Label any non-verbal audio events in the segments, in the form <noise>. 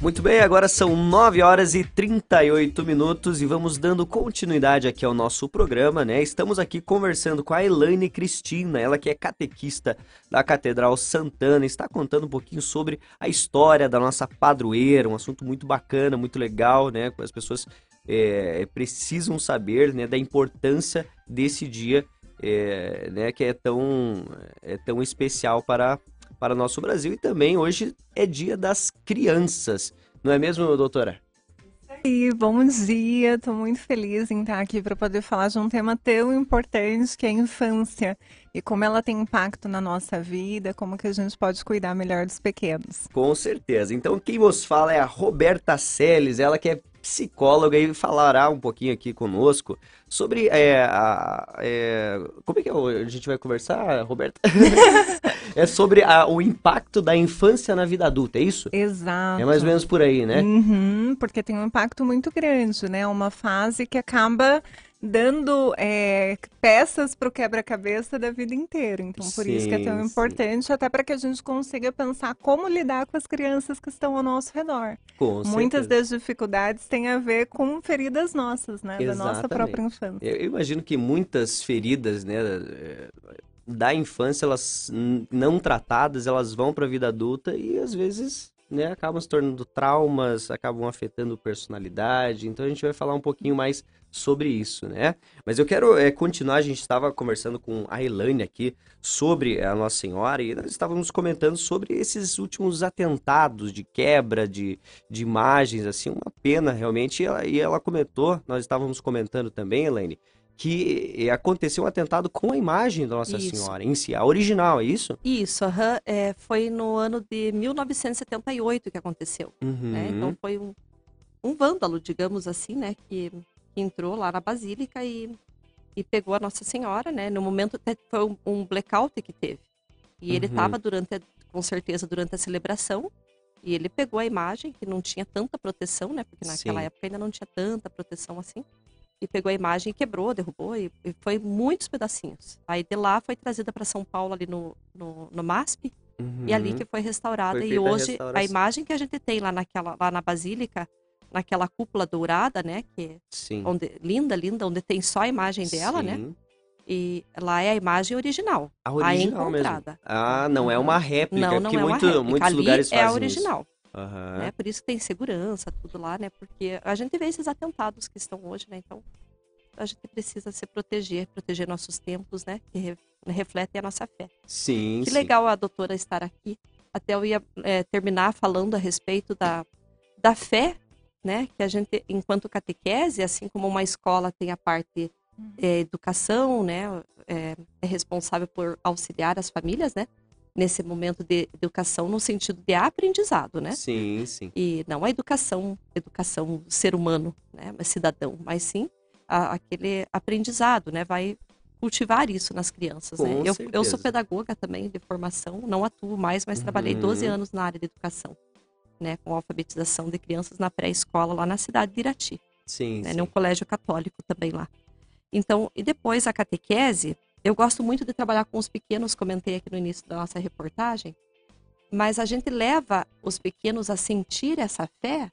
Muito bem, agora são 9 horas e 38 minutos e vamos dando continuidade aqui ao nosso programa, né? Estamos aqui conversando com a Elaine Cristina, ela que é catequista da Catedral Santana, está contando um pouquinho sobre a história da nossa padroeira, um assunto muito bacana, muito legal, né? As pessoas é, precisam saber né, da importância desse dia, é, né? Que é tão, é tão especial para para o nosso Brasil. E também hoje é dia das crianças, não é mesmo, doutora? E bom dia, estou muito feliz em estar aqui para poder falar de um tema tão importante que é a infância e como ela tem impacto na nossa vida, como que a gente pode cuidar melhor dos pequenos. Com certeza. Então quem vos fala é a Roberta Seles, ela que é psicóloga e falará um pouquinho aqui conosco sobre é, a, é, como é que a gente vai conversar, Roberta? <laughs> é sobre a, o impacto da infância na vida adulta, é isso? Exato. É mais ou menos por aí, né? Uhum, porque tem um impacto muito grande, né? Uma fase que acaba dando é, peças para o quebra-cabeça da vida inteira. Então, por sim, isso que é tão sim. importante, até para que a gente consiga pensar como lidar com as crianças que estão ao nosso redor. Com Muitas das dificuldades têm a ver com feridas nossas, né? Exatamente. Da nossa própria infância. Eu imagino que muitas feridas, né? Da infância, elas não tratadas, elas vão para a vida adulta e às vezes né, acabam se tornando traumas, acabam afetando personalidade. Então a gente vai falar um pouquinho mais sobre isso, né? Mas eu quero é, continuar, a gente estava conversando com a Elaine aqui sobre a Nossa Senhora e nós estávamos comentando sobre esses últimos atentados de quebra de, de imagens, assim, uma pena realmente. E ela, e ela comentou, nós estávamos comentando também, Elaine, que aconteceu um atentado com a imagem da Nossa isso. Senhora em si, a original, é isso? Isso, uhum, é, foi no ano de 1978 que aconteceu. Uhum. Né? Então foi um, um vândalo, digamos assim, né, que, que, entrou lá na Basílica e, e pegou a Nossa Senhora, né? No momento foi um, um blackout que teve. E ele estava uhum. durante, com certeza, durante a celebração. E ele pegou a imagem, que não tinha tanta proteção, né? Porque naquela Sim. época ainda não tinha tanta proteção assim e pegou a imagem e quebrou, derrubou, e, e foi muitos pedacinhos. Aí de lá foi trazida para São Paulo, ali no, no, no MASP, uhum. e ali que foi restaurada. Foi e hoje a, a, imagem que a gente tem lá, naquela, lá na Basílica, naquela cúpula dourada, né? Que Sim. Onde, linda, linda, onde tem só a imagem dela, né? Sim. né? E lá é a imagem original. A original a encontrada. Mesmo. Ah, não é uma réplica, não, não é muito, réplica. muitos ali lugares fazem é a original. Isso. Uhum. Né? Por isso tem segurança, tudo lá, né? Porque a gente vê esses atentados que estão hoje, né? Então a gente precisa se proteger, proteger nossos templos, né? Que re, refletem a nossa fé. Sim. Que sim. legal a doutora estar aqui. Até eu ia é, terminar falando a respeito da, da fé, né? Que a gente, enquanto catequese, assim como uma escola tem a parte uhum. é, educação, né? É, é responsável por auxiliar as famílias, né? Nesse momento de educação no sentido de aprendizado, né? Sim, sim. E não a educação, educação ser humano, né, mas cidadão, mas sim a, aquele aprendizado, né? Vai cultivar isso nas crianças, né? Eu, eu, sou pedagoga também de formação, não atuo mais, mas uhum. trabalhei 12 anos na área de educação, né? Com alfabetização de crianças na pré-escola lá na cidade de Irati. Sim, né, sim. Num colégio católico também lá. Então, e depois a catequese, eu gosto muito de trabalhar com os pequenos, comentei aqui no início da nossa reportagem, mas a gente leva os pequenos a sentir essa fé,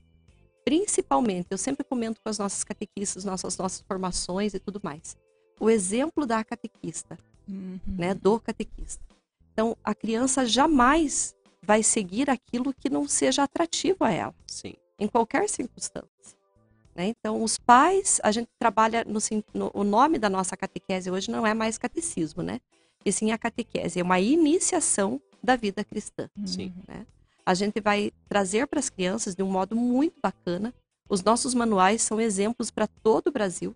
principalmente, eu sempre comento com as nossas catequistas, nossas, nossas formações e tudo mais, o exemplo da catequista, uhum. né, do catequista. Então, a criança jamais vai seguir aquilo que não seja atrativo a ela. Sim. Em qualquer circunstância. Né? Então, os pais, a gente trabalha no, no, o nome da nossa catequese hoje não é mais catecismo, né? E sim a catequese, é uma iniciação da vida cristã. Sim. Né? A gente vai trazer para as crianças de um modo muito bacana. Os nossos manuais são exemplos para todo o Brasil.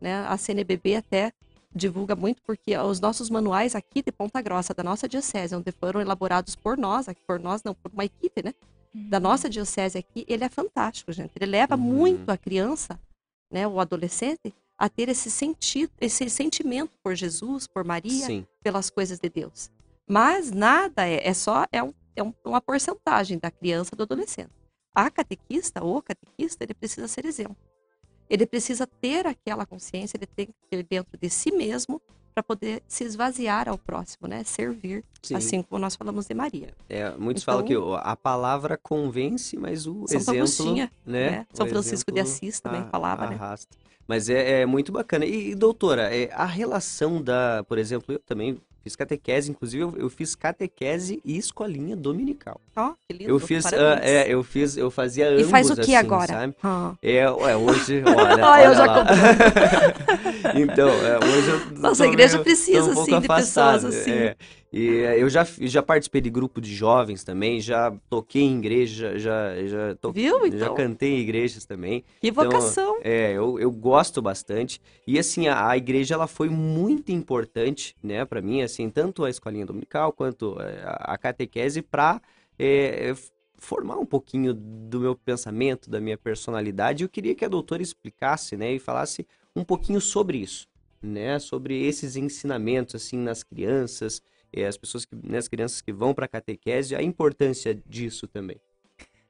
Né? A CNBB até divulga muito porque os nossos manuais aqui de Ponta Grossa, da nossa diocese, onde foram elaborados por nós, aqui por nós não, por uma equipe, né? Da uhum. nossa diocese aqui, ele é fantástico, gente. Ele leva uhum. muito a criança, né, o adolescente, a ter esse sentido, esse sentimento por Jesus, por Maria, Sim. pelas coisas de Deus. Mas nada é, é só é, um, é uma porcentagem da criança do adolescente. A catequista ou catequista, ele precisa ser exemplo. Ele precisa ter aquela consciência, ele tem que ter dentro de si mesmo para poder se esvaziar ao próximo, né? Servir, Sim. assim como nós falamos de Maria. É, muitos então, falam que a palavra convence, mas o São exemplo, Agostinha, né? né? São Francisco de Assis também falava, né? arrasta. né? Mas é, é, muito bacana. E, doutora, é, a relação da, por exemplo, eu também Fiz catequese, inclusive eu, eu, fiz catequese e escolinha dominical. Ó, oh, que lindo. Eu fiz, uh, é, eu fiz, eu fazia ambos, E faz o que assim, agora? Ah. É, é, hoje, <laughs> olha, olha eu já lá. <laughs> então, é, hoje eu Nossa, a igreja meio, precisa, um sim, de pessoas assim. É. E eh, eu já, já participei de grupo de jovens também, já toquei em igreja, já, já, to... Viu, então? já cantei em igrejas também. Que então, vocação! Então, é, eu, eu gosto bastante. E assim, a, a igreja ela foi muito importante, né, para mim, assim, tanto a escolinha dominical quanto eh, a, catequese para é, formar um pouquinho do meu pensamento, da minha personalidade. Eu queria que a doutora explicasse, né, e falasse um pouquinho sobre isso, né, sobre esses ensinamentos assim nas crianças, é, as pessoas que, né, as crianças que vão para a catequese, a importância disso também.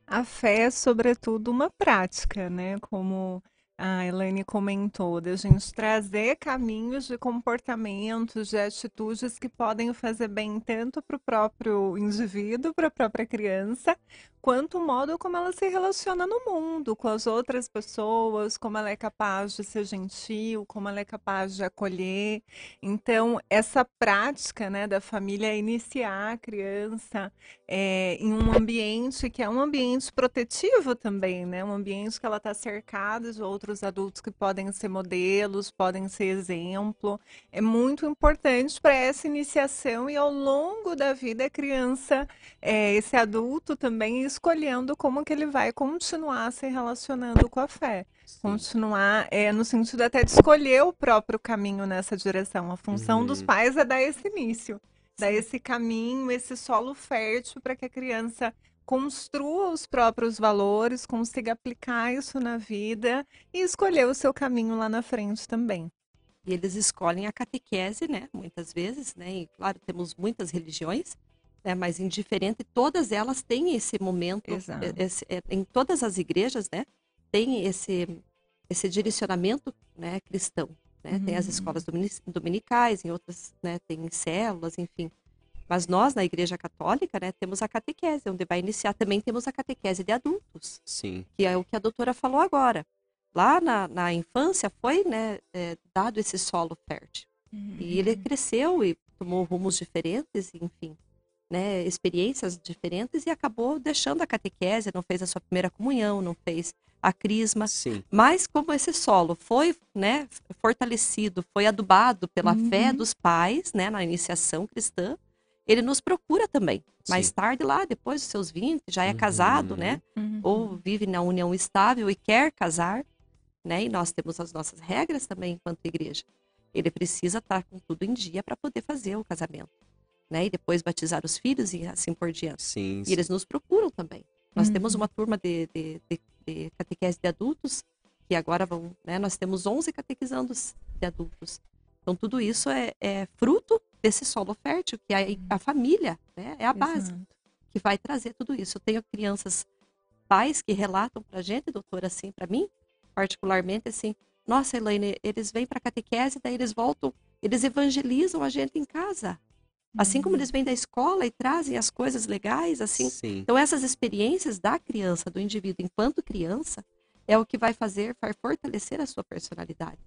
A fé é, sobretudo, uma prática, né? Como a Elaine comentou, da gente trazer caminhos de comportamentos, de atitudes que podem fazer bem tanto para o próprio indivíduo, para a própria criança, quanto o modo como ela se relaciona no mundo, com as outras pessoas, como ela é capaz de ser gentil, como ela é capaz de acolher. Então, essa prática né, da família iniciar a criança é, em um ambiente que é um ambiente protetivo também, né? um ambiente que ela está cercada de outros adultos que podem ser modelos, podem ser exemplo, é muito importante para essa iniciação e ao longo da vida a criança, é, esse adulto também escolhendo como que ele vai continuar se relacionando com a fé. Sim. Continuar é, no sentido até de escolher o próprio caminho nessa direção. A função uhum. dos pais é dar esse início, Sim. dar esse caminho, esse solo fértil para que a criança construa os próprios valores, consiga aplicar isso na vida e escolher o seu caminho lá na frente também. E eles escolhem a catequese, né? Muitas vezes, né? E claro, temos muitas religiões, né, mas indiferente, todas elas têm esse momento, esse, é, em todas as igrejas, né, tem esse, esse direcionamento né, cristão. Né? Uhum. Tem as uhum. escolas dominicais, em outras né, tem células, enfim. Mas nós, na Igreja Católica, né, temos a catequese, onde vai iniciar. Também temos a catequese de adultos. Sim. Que é o que a doutora falou agora. Lá na, na infância foi né, é, dado esse solo fértil. Uhum. E ele cresceu e tomou rumos diferentes, enfim né, experiências diferentes e acabou deixando a catequese, não fez a sua primeira comunhão, não fez a crisma. Sim. Mas como esse solo foi né, fortalecido, foi adubado pela uhum. fé dos pais né, na iniciação cristã, ele nos procura também. Sim. Mais tarde, lá, depois dos seus 20, já é uhum. casado, né? Uhum. Ou vive na união estável e quer casar, né? E nós temos as nossas regras também enquanto igreja. Ele precisa estar com tudo em dia para poder fazer o casamento né? E depois batizar os filhos e assim por diante. Sim, sim. E eles nos procuram também. Nós uhum. temos uma turma de, de, de, de, catequese de adultos que agora vão, né? Nós temos 11 catequizandos de adultos. Então tudo isso é, é fruto desse solo fértil que é a, a família, né? É a base Exato. que vai trazer tudo isso. Eu tenho crianças, pais que relatam pra gente, doutora, assim, para mim, particularmente assim, nossa, Elaine, eles vêm para catequese, daí eles voltam, eles evangelizam a gente em casa. Assim como uhum. eles vêm da escola e trazem as coisas legais, assim. Sim. Então, essas experiências da criança, do indivíduo enquanto criança, é o que vai fazer, vai fortalecer a sua personalidade.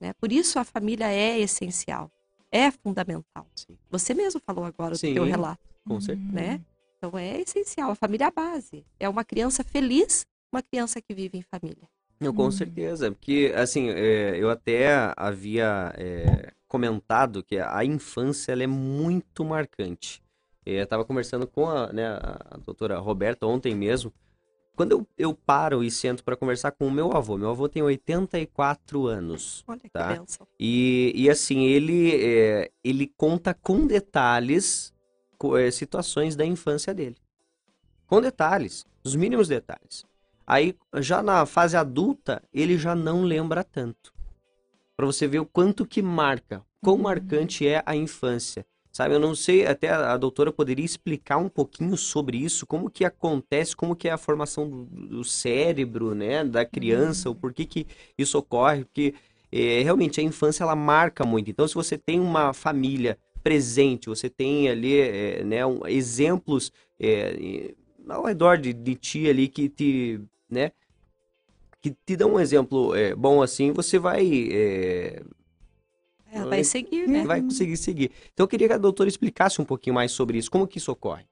Né? Por isso, a família é essencial, é fundamental. Sim. Você mesmo falou agora Sim, do seu relato. Com certeza. Né? Então, é essencial. A família é a base. É uma criança feliz, uma criança que vive em família. Não, com hum. certeza. Porque, assim, é, eu até havia é, comentado que a infância ela é muito marcante. Eu estava conversando com a, né, a doutora Roberta ontem mesmo. Quando eu, eu paro e sento para conversar com o meu avô, meu avô tem 84 anos. Olha tá? que benção. E, e assim, ele, é, ele conta com detalhes é, situações da infância dele. Com detalhes, os mínimos detalhes. Aí, já na fase adulta, ele já não lembra tanto para você ver o quanto que marca, quão uhum. marcante é a infância. Sabe, eu não sei, até a doutora poderia explicar um pouquinho sobre isso, como que acontece, como que é a formação do, do cérebro, né, da criança, uhum. o porquê que isso ocorre, porque é, realmente a infância ela marca muito. Então, se você tem uma família presente, você tem ali é, né, um, exemplos é, ao redor de, de ti ali que te, né, que te dão um exemplo é, bom assim, você vai é, é, vai seguir, né? Vai conseguir seguir. Então eu queria que a doutora explicasse um pouquinho mais sobre isso, como que isso ocorre.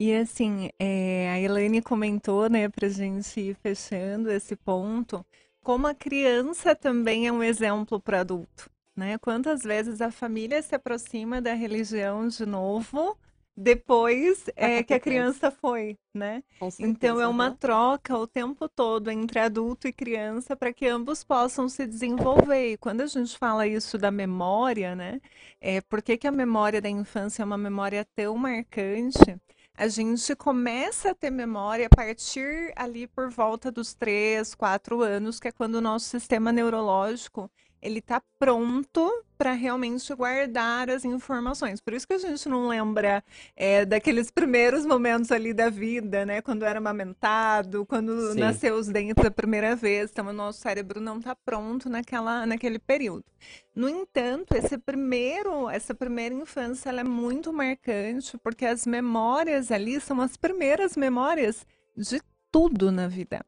E assim, é, a Elaine comentou, né, pra gente ir fechando esse ponto, como a criança também é um exemplo para adulto, né? Quantas vezes a família se aproxima da religião de novo depois é que a criança foi, né? então é uma troca o tempo todo entre adulto e criança para que ambos possam se desenvolver. E quando a gente fala isso da memória, né? É, por que, que a memória da infância é uma memória tão marcante? a gente começa a ter memória a partir ali por volta dos 3, 4 anos, que é quando o nosso sistema neurológico ele está pronto para realmente guardar as informações. Por isso que a gente não lembra é, daqueles primeiros momentos ali da vida, né? Quando era amamentado, quando Sim. nasceu os dentes a primeira vez. Então, o nosso cérebro não está pronto naquela, naquele período. No entanto, esse primeiro, essa primeira infância ela é muito marcante, porque as memórias ali são as primeiras memórias de tudo na vida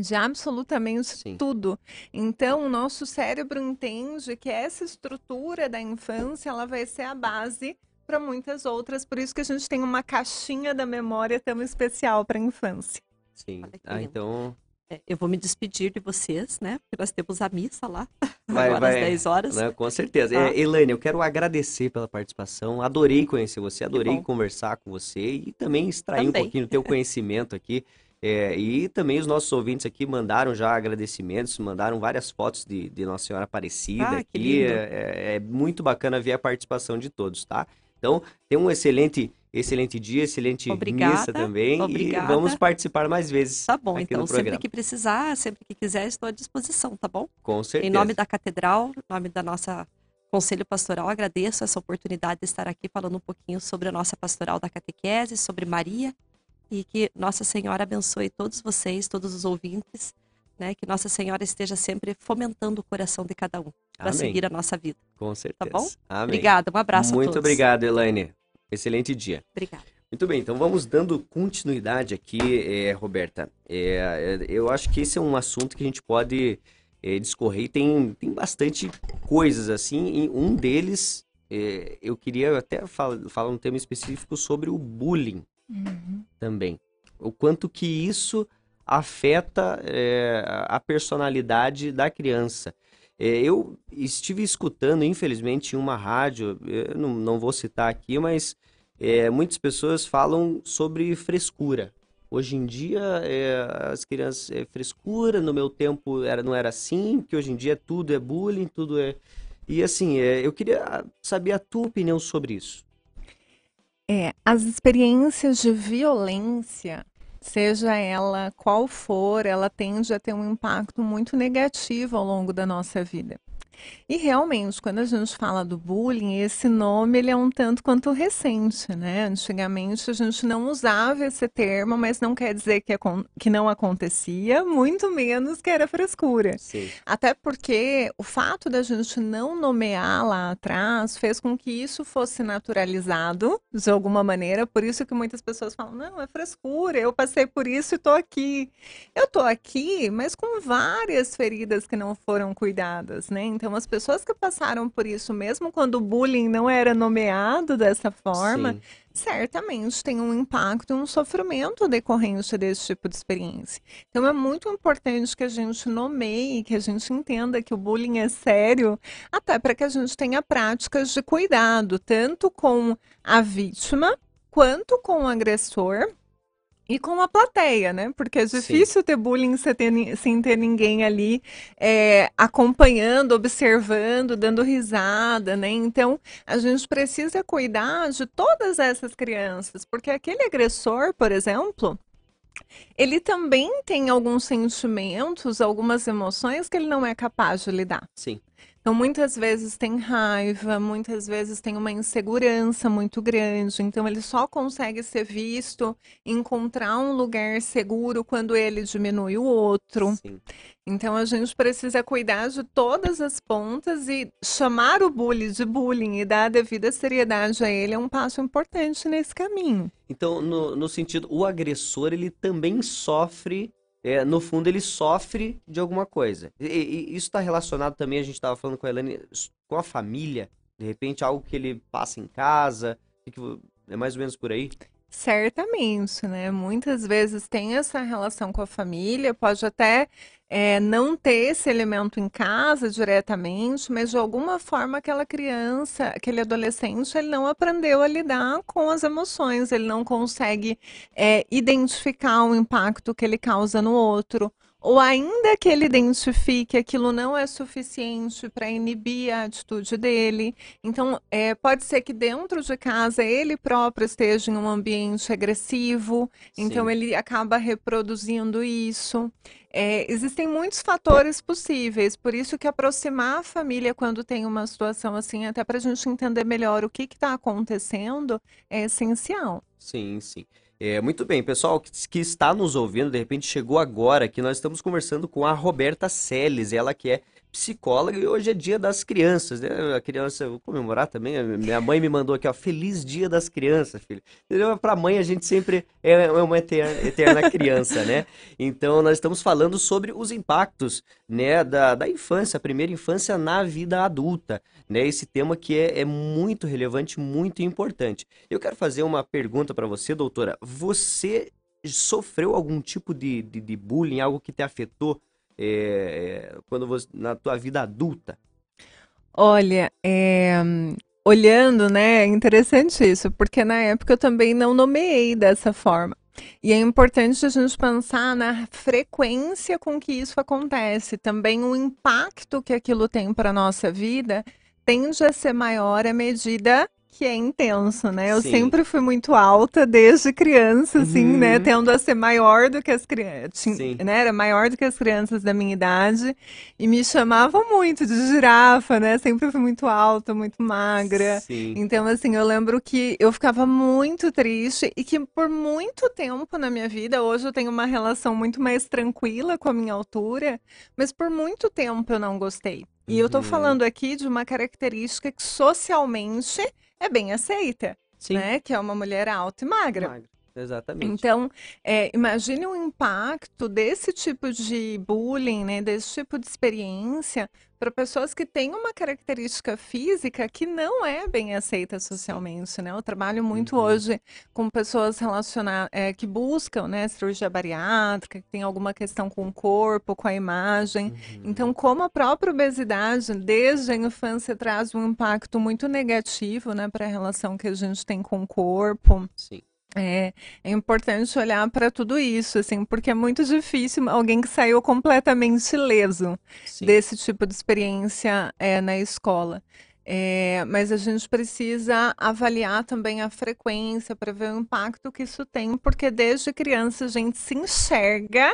de absolutamente Sim. tudo. Então, o nosso cérebro entende que essa estrutura da infância ela vai ser a base para muitas outras. Por isso que a gente tem uma caixinha da memória tão especial para a infância. Sim. Ah, então. É, eu vou me despedir de vocês, né? Porque nós temos a missa lá, <laughs> vai, agora vai, às 10 horas. Né, com certeza. Ah. É, Elaine, eu quero agradecer pela participação. Adorei conhecer você, adorei conversar com você e também extrair também. um pouquinho do teu conhecimento aqui. É, e também os nossos ouvintes aqui mandaram já agradecimentos, mandaram várias fotos de, de Nossa Senhora Aparecida ah, aqui. É, é, muito bacana ver a participação de todos, tá? Então, tem um excelente, excelente dia, excelente obrigada, missa também. Obrigada. E vamos participar mais vezes. Tá bom, então sempre que precisar, sempre que quiser, estou à disposição, tá bom? Com certeza. Em nome da Catedral, em nome da nossa Conselho Pastoral, agradeço essa oportunidade de estar aqui falando um pouquinho sobre a nossa pastoral da catequese, sobre Maria e que Nossa Senhora abençoe todos vocês, todos os ouvintes, né? Que Nossa Senhora esteja sempre fomentando o coração de cada um para seguir a nossa vida. Com certeza. Tá bom? Amém. Obrigada, um abraço Muito obrigado, Elaine. Excelente dia. Obrigada. Muito bem, então vamos dando continuidade aqui, é, Roberta. É, é, eu acho que esse é um assunto que a gente pode discorrer. Tem, tem bastante coisas assim. E um deles, eu queria até falar, falar um tema específico sobre o bullying também. O quanto que isso afeta é, a personalidade da criança. É, eu estive escutando, infelizmente, em uma rádio, não, não, vou citar aqui, mas é, muitas pessoas falam sobre frescura. Hoje em dia, é, as crianças, é frescura, no meu tempo era, não era assim, que hoje em dia tudo é bullying, tudo é... E assim, é, eu queria saber a tua opinião sobre isso. É, as experiências de violência, seja ela qual for, ela tende a ter um impacto muito negativo ao longo da nossa vida. E realmente, quando a gente fala do bullying, esse nome ele é um tanto quanto recente, né? Antigamente a gente não usava esse termo, mas não quer dizer que, que não acontecia, muito menos que era frescura. Sim. Até porque o fato da gente não nomear lá atrás fez com que isso fosse naturalizado de alguma maneira, por isso que muitas pessoas falam, não, é frescura, eu passei por isso e tô aqui. Eu tô aqui, mas com várias feridas que não foram cuidadas, né? Então, as pessoas que passaram por isso, mesmo quando o bullying não era nomeado dessa forma, Sim. certamente tem um impacto, um sofrimento decorrente desse tipo de experiência. Então, é muito importante que a gente nomeie, que a gente entenda que o bullying é sério, até para que a gente tenha práticas de cuidado, tanto com a vítima quanto com o agressor e com a plateia, né? Porque é difícil Sim. ter bullying sem ter, sem ter ninguém ali é, acompanhando, observando, dando risada, né? Então, a gente precisa cuidar de todas essas crianças, porque aquele agressor, por exemplo, ele também tem alguns sentimentos, algumas emoções que ele não é capaz de lidar. Sim. Então, muitas vezes tem raiva, muitas vezes tem uma insegurança muito grande. Então, ele só consegue ser visto, encontrar um lugar seguro quando ele diminui o outro. Sim. Então, a gente precisa cuidar de todas as pontas e chamar o bullying de bullying e dar a devida seriedade a ele é um passo importante nesse caminho. Então, no, no sentido, o agressor, ele também sofre é, no fundo ele sofre de alguma coisa. E, e isso está relacionado também, a gente estava falando com a Elane, com a família, de repente algo que ele passa em casa, que é mais ou menos por aí? Certamente, né? Muitas vezes tem essa relação com a família, pode até é, não ter esse elemento em casa diretamente, mas de alguma forma aquela criança, aquele adolescente, ele não aprendeu a lidar com as emoções, ele não consegue é, identificar o impacto que ele causa no outro ou ainda que ele identifique aquilo não é suficiente para inibir a atitude dele. Então, é, pode ser que dentro de casa ele próprio esteja em um ambiente agressivo, Sim. então ele acaba reproduzindo isso. É, existem muitos fatores possíveis, por isso que aproximar a família quando tem uma situação assim, até para a gente entender melhor o que está acontecendo, é essencial. Sim, sim. É, muito bem, pessoal que, que, está nos ouvindo, de repente chegou agora que nós estamos conversando com a Roberta Seles, ela que é psicóloga e hoje é dia das crianças, né? A criança, vou comemorar também. Minha mãe me mandou aqui, ó, feliz dia das crianças, filho. Para mãe a gente sempre é, é uma eterna, eterna criança, né? Então nós estamos falando sobre os impactos, né, da, da infância, a primeira infância na vida adulta, né? Esse tema que é, é muito relevante, muito importante. Eu quero fazer uma pergunta para você, doutora. Você sofreu algum tipo de, de, de bullying, algo que te afetou é, quando você, na tua vida adulta? Olha, é, olhando, né, é interessante isso, porque na época eu também não nomeei dessa forma. E é importante a gente pensar na frequência com que isso acontece, também o impacto que aquilo tem para a nossa vida tende a ser maior à medida que é intenso, né? Eu Sim. sempre fui muito alta desde criança, assim, né? uhum. né? Tendo a ser maior do que as crianças, né? Era maior do que as crianças da minha idade e me chamavam muito de girafa, né? Sempre fui muito alta, muito magra. Sim. Então, assim, eu lembro que eu ficava muito triste e que por muito tempo na minha vida, hoje eu tenho uma relação muito mais tranquila com a minha altura, mas por muito tempo eu não gostei. E eu tô uhum. falando aqui de uma característica que socialmente é bem aceita, Sim. né? Que é uma mulher alta e magra. magra. Exatamente. Então, é, imagine o impacto desse tipo de bullying, né, desse tipo de experiência para pessoas que têm uma característica física que não é bem aceita socialmente, né? Eu trabalho muito uhum. hoje com pessoas relacionadas é, que buscam, né, cirurgia bariátrica, que tem alguma questão com o corpo, com a imagem. Uhum. Então, como a própria obesidade desde a infância traz um impacto muito negativo, né, para a relação que a gente tem com o corpo. Sim. É, é importante olhar para tudo isso, assim, porque é muito difícil alguém que saiu completamente leso Sim. desse tipo de experiência é, na escola. É, mas a gente precisa avaliar também a frequência para ver o impacto que isso tem, porque desde criança a gente se enxerga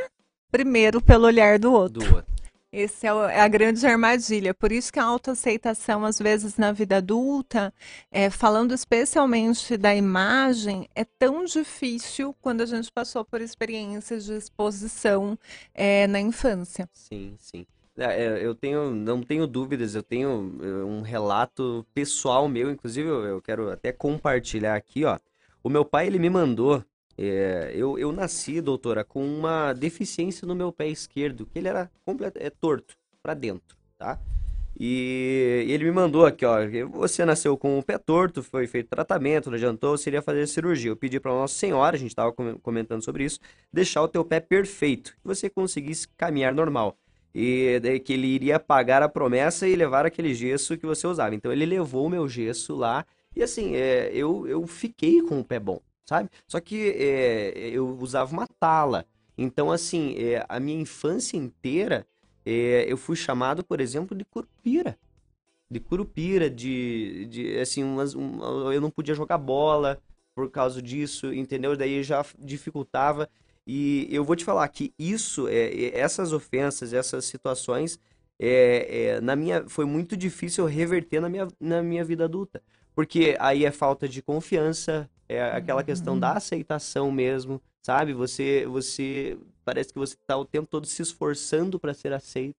primeiro pelo olhar do outro. Do outro. Esse é, é, a grande armadilha. Por isso que a autoaceitação, às vezes, na vida adulta, é, falando especialmente da imagem, é tão difícil quando a gente passou por experiências de exposição é, na infância. Sim, sim. É, é eu tenho, não tenho dúvidas, eu tenho um relato pessoal meu, inclusive eu, eu quero até compartilhar aqui, ó. O meu pai, ele me mandou é, eu, eu nasci, doutora, com uma deficiência no meu pé esquerdo, que ele era completo, é torto para dentro, tá? E ele me mandou aqui, ó, você nasceu com o pé torto, foi feito tratamento, não adiantou, seria fazer cirurgia. Eu pedi para Nossa Senhora, a gente estava comentando sobre isso, deixar o teu pé perfeito, que você conseguisse caminhar normal. E que ele iria pagar a promessa e levar aquele gesso que você usava. Então ele levou o meu gesso lá e assim, é, eu, eu fiquei com o pé bom sabe? Só que é, eu usava uma tala. Então, assim, é, a minha infância inteira, é, eu fui chamado, por exemplo, de curupira. De curupira, de, de assim, umas, um, eu não podia jogar bola por causa disso, entendeu? Daí já dificultava. E eu vou te falar que isso, é, essas ofensas, essas situações, é, é, na minha, foi muito difícil reverter na minha, na minha vida adulta. Porque aí é falta de confiança, é aquela questão da uhum. aceitação mesmo, sabe? Você, você parece que você está o tempo todo se esforçando para ser aceito,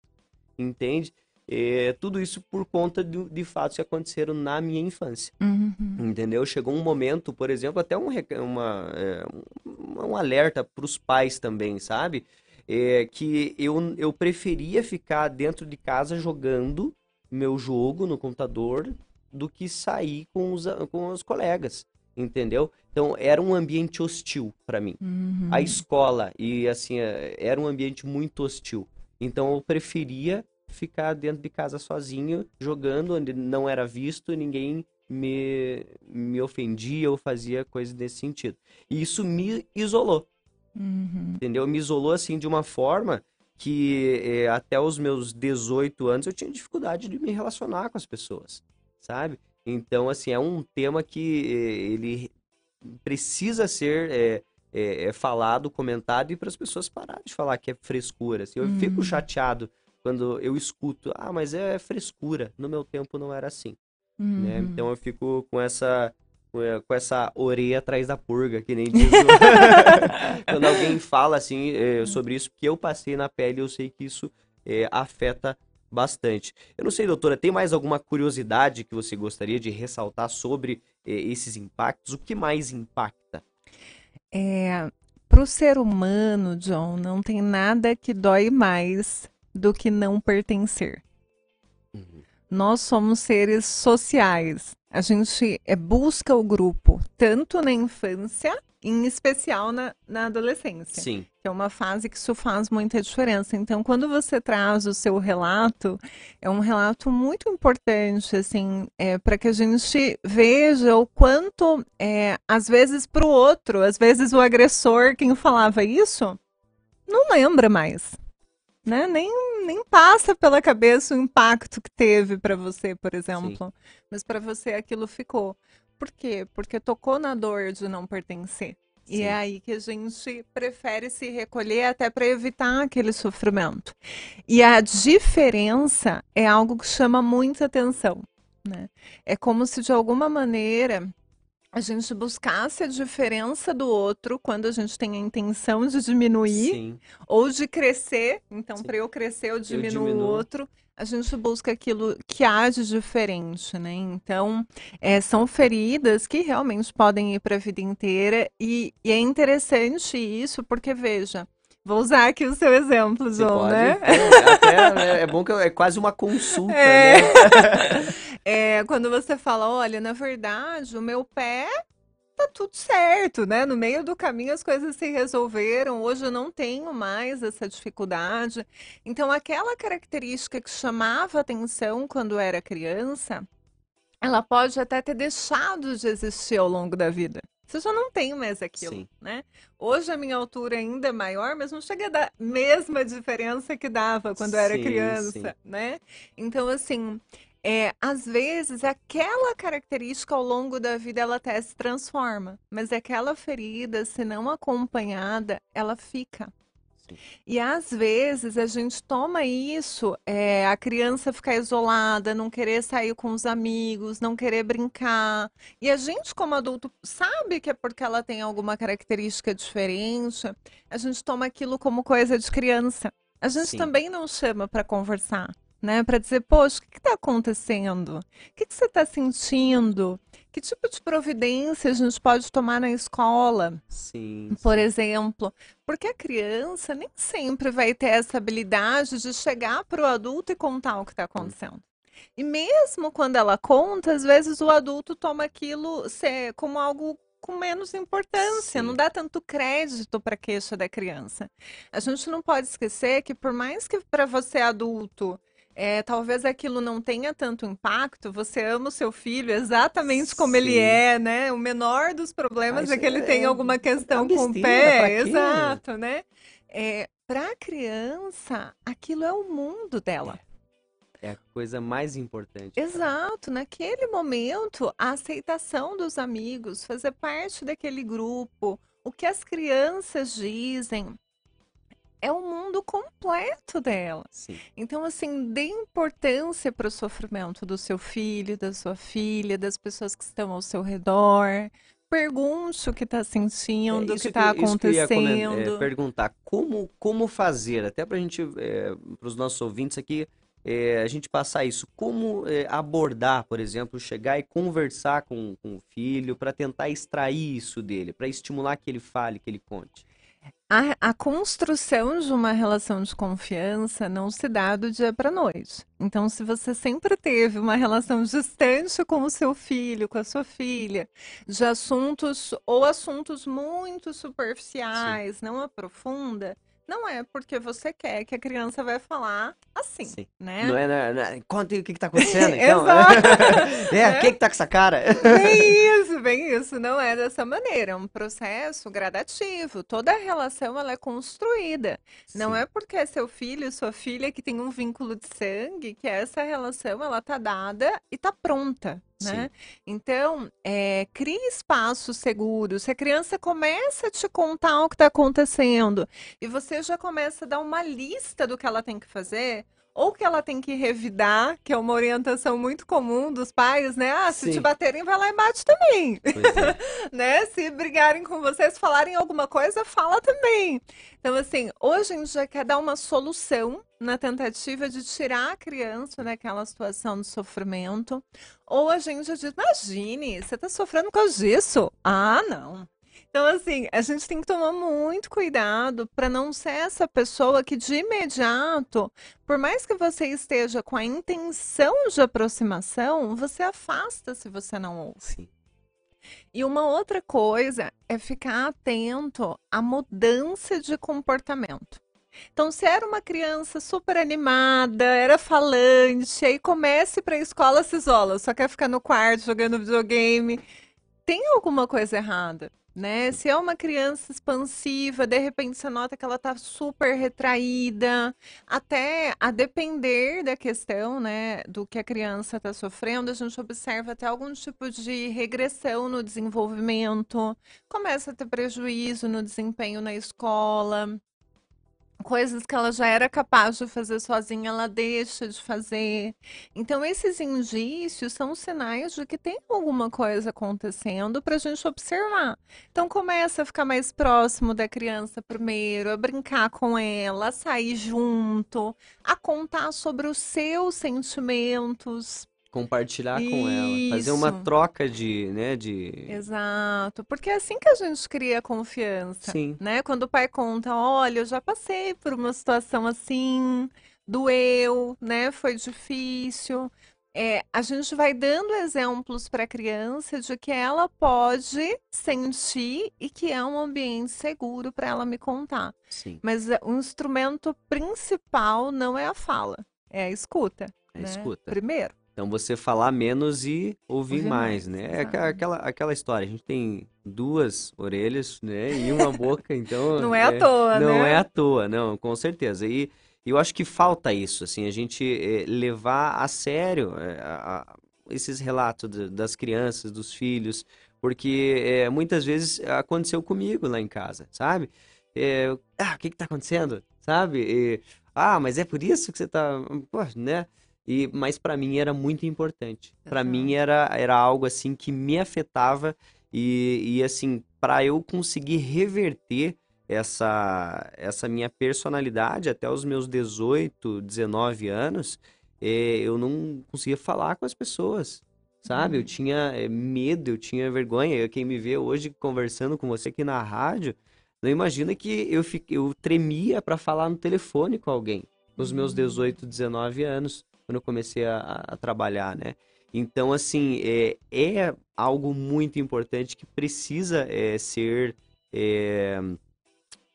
entende? É, tudo isso por conta de, de, fatos que aconteceram na minha infância. Uhum. Entendeu? Chegou um momento, por exemplo, até um, uma, é, um, um alerta para os pais também, sabe? É, que eu, eu preferia ficar dentro de casa jogando meu jogo no computador do que sair com os, com os colegas entendeu? Então era um ambiente hostil para mim. Uhum. A escola e assim é, era um ambiente muito hostil. Então eu preferia ficar dentro de casa sozinho, jogando onde não era visto, ninguém me, me ofendia ou fazia coisas nesse sentido. E isso me isolou. Uhum. Entendeu? Me isolou assim de uma forma que é, até os meus 18 anos eu tinha dificuldade de me relacionar com as pessoas, sabe? Então, assim, é um tema que eh, ele precisa ser é, é, é falado, comentado e para as pessoas pararem de falar que é frescura. Assim, eu uhum. fico chateado quando eu escuto, ah, mas é frescura. No meu tempo não era assim. Né? Uhum. Né? Então eu fico com essa com essa orelha atrás da purga, que nem diz. <laughs> quando alguém fala assim é, sobre isso, que eu passei na pele, eu sei que isso afeta bastante. Eu não sei, doutora, tem mais alguma curiosidade que você gostaria de ressaltar sobre eh, esses impactos? O que mais impacta? É, Para o ser humano, John, não tem nada que dói mais do que não pertencer. Uhum. Nós somos seres sociais. A gente é, busca o grupo, tanto na infância, em especial na, na adolescência. Sim. Que é uma fase que isso faz muita diferença. Então, quando você traz o seu relato, é um relato muito importante, assim, é, para que a gente veja o quanto, é, às vezes, para o outro, às vezes o agressor, quem falava isso, não lembra mais né? Nem, nem passa pela cabeça o impacto que teve para você, por exemplo. Sim. Mas para você aquilo ficou. Por quê? Porque tocou na dor de não pertencer. Sim. E é aí que a gente prefere se recolher até para evitar aquele sofrimento. E a diferença é algo que chama muita atenção. Né? É como se de alguma maneira a gente buscasse a diferença do outro quando a gente tem a intenção de diminuir Sim. ou de crescer. Então, para eu crescer, eu diminuo, eu diminuo o outro. A gente busca aquilo que há de diferente, né? Então, é, são feridas que realmente podem ir para a vida inteira. E, e é interessante isso, porque, veja, Vou usar aqui o seu exemplo, João, né? É, até, né, é bom que é quase uma consulta, é. né? <laughs> é, quando você fala, olha, na verdade, o meu pé tá tudo certo, né? No meio do caminho as coisas se resolveram. Hoje eu não tenho mais essa dificuldade. Então, aquela característica que chamava atenção quando era criança, ela pode até ter deixado de existir ao longo da vida. Você já não tem mais aquilo, Sim. né? Hoje a minha altura ainda é maior, mas não chega a dar mesma diferença que dava quando eu era criança, sim. né? Então, assim, é, às vezes aquela característica ao longo da vida ela até se transforma, mas aquela ferida, se não acompanhada, ela fica. E às vezes a gente toma isso, é, a criança ficar isolada, não querer sair com os amigos, não querer brincar. E a gente, como adulto, sabe que é porque ela tem alguma característica diferente, a gente toma aquilo como coisa de criança. A gente Sim. também não chama para conversar né? Para dizer, poxa, o que está acontecendo? O que, que você está sentindo? Que tipo de providência a gente pode tomar na escola? Sim. Por sim. exemplo. Porque a criança nem sempre vai ter essa habilidade de chegar para o adulto e contar o que está acontecendo. E mesmo quando ela conta, às vezes o adulto toma aquilo como algo com menos importância, Sim. não dá tanto crédito para a queixa da criança. A gente não pode esquecer que por mais que para você adulto é, talvez aquilo não tenha tanto impacto, você ama o seu filho exatamente como Sim. ele é, né? O menor dos problemas é que ele é, tem alguma questão com o pé, exato, né? É, para a criança, aquilo é o mundo dela. É a coisa mais importante. Exato, naquele momento, a aceitação dos amigos, fazer parte daquele grupo, o que as crianças dizem, é o mundo completo dela. Sim. Então, assim, dê importância para o sofrimento do seu filho, da sua filha, das pessoas que estão ao seu redor. Pergunte o que está sentindo, é, o que está acontecendo. É, perguntar como, como fazer, até para a gente, é, para os nossos ouvintes aqui, é, a gente passar isso. Como é, abordar, por exemplo, chegar e conversar com, com o filho para tentar extrair isso dele, para estimular que ele fale, que ele conte? A, a, construção de uma relação de confiança não se dá do dia para noite. Então, se você sempre teve uma relação distante com o seu filho, com a sua filha, de assuntos ou assuntos muito superficiais, Sim. não aprofunda, não é porque você quer que a criança vai falar assim, Sim. né? Não é, não é, não é conta o que, que tá acontecendo, <laughs> então. <laughs> é, é, quem que tá com essa cara? Bem <laughs> isso, bem isso. Não é dessa maneira. É um processo gradativo. Toda relação, ela é construída. Sim. Não é porque é seu filho, sua filha, que tem um vínculo de sangue, que essa relação, ela tá dada e tá pronta. Né? Então, é, crie espaços seguros. Se a criança começa a te contar o que está acontecendo e você já começa a dar uma lista do que ela tem que fazer, ou que ela tem que revidar, que é uma orientação muito comum dos pais, né? Ah, se Sim. te baterem, vai lá e bate também. É. <laughs> né? Se brigarem com vocês, falarem alguma coisa, fala também. Então, assim, hoje a gente já quer dar uma solução na tentativa de tirar a criança daquela situação de sofrimento. Ou a gente diz, imagine, você está sofrendo com disso. Ah, não. Então, assim, a gente tem que tomar muito cuidado para não ser essa pessoa que de imediato, por mais que você esteja com a intenção de aproximação, você afasta se você não ouve. Sim. E uma outra coisa é ficar atento à mudança de comportamento. Então, se era uma criança super animada, era falante, aí comece para a escola, se isola, só quer ficar no quarto jogando videogame, tem alguma coisa errada né? Se é uma criança expansiva, de repente você nota que ela está super retraída, até a depender da questão, né, do que a criança está sofrendo, a gente observa até algum tipo de regressão no desenvolvimento, começa a ter prejuízo no desempenho na escola coisas que ela já era capaz de fazer sozinha, ela deixa de fazer. Então, esses indícios são sinais de que tem alguma coisa acontecendo para a gente observar. Então, começa a ficar mais próximo da criança primeiro, a brincar com ela, a sair junto, a contar sobre os seus sentimentos compartilhar Isso. com ela, fazer uma troca de, né, de Exato, porque é assim que a gente cria confiança, Sim. né? Quando o pai conta, olha, eu já passei por uma situação assim, doeu, né? Foi difícil. É, a gente vai dando exemplos para a criança de que ela pode sentir e que é um ambiente seguro para ela me contar. Sim. Mas é, o instrumento principal não é a fala, é a escuta. É a né? escuta. Primeiro. Então você falar menos e ouvir, ouvir mais, mais, né? É aquela, aquela história, a gente tem duas orelhas, né? E uma <laughs> boca, então... não é, é à toa, não né? Não é à toa, não, com certeza. E eu acho que falta isso, assim, a gente é, levar a sério é, a, a, esses relatos das crianças, dos filhos, porque é, muitas vezes aconteceu comigo lá em casa, sabe? É, ah, o que que tá acontecendo? Sabe? E, ah, mas é por isso que você tá... Pô, né? E, mas para mim era muito importante. Para uhum. mim era, era algo assim que me afetava e, e assim, para eu conseguir reverter essa, essa minha personalidade até os meus 18, 19 anos, é, eu não conseguia falar com as pessoas, sabe? Uhum. Eu tinha é, medo, eu tinha vergonha. Quem me vê hoje conversando com você aqui na rádio, não imagina que eu, eu tremia para falar no telefone com alguém nos meus 18, uhum. 19 anos quando eu comecei a, a trabalhar, né? Então, assim, é, é, algo muito importante que precisa é, ser, é,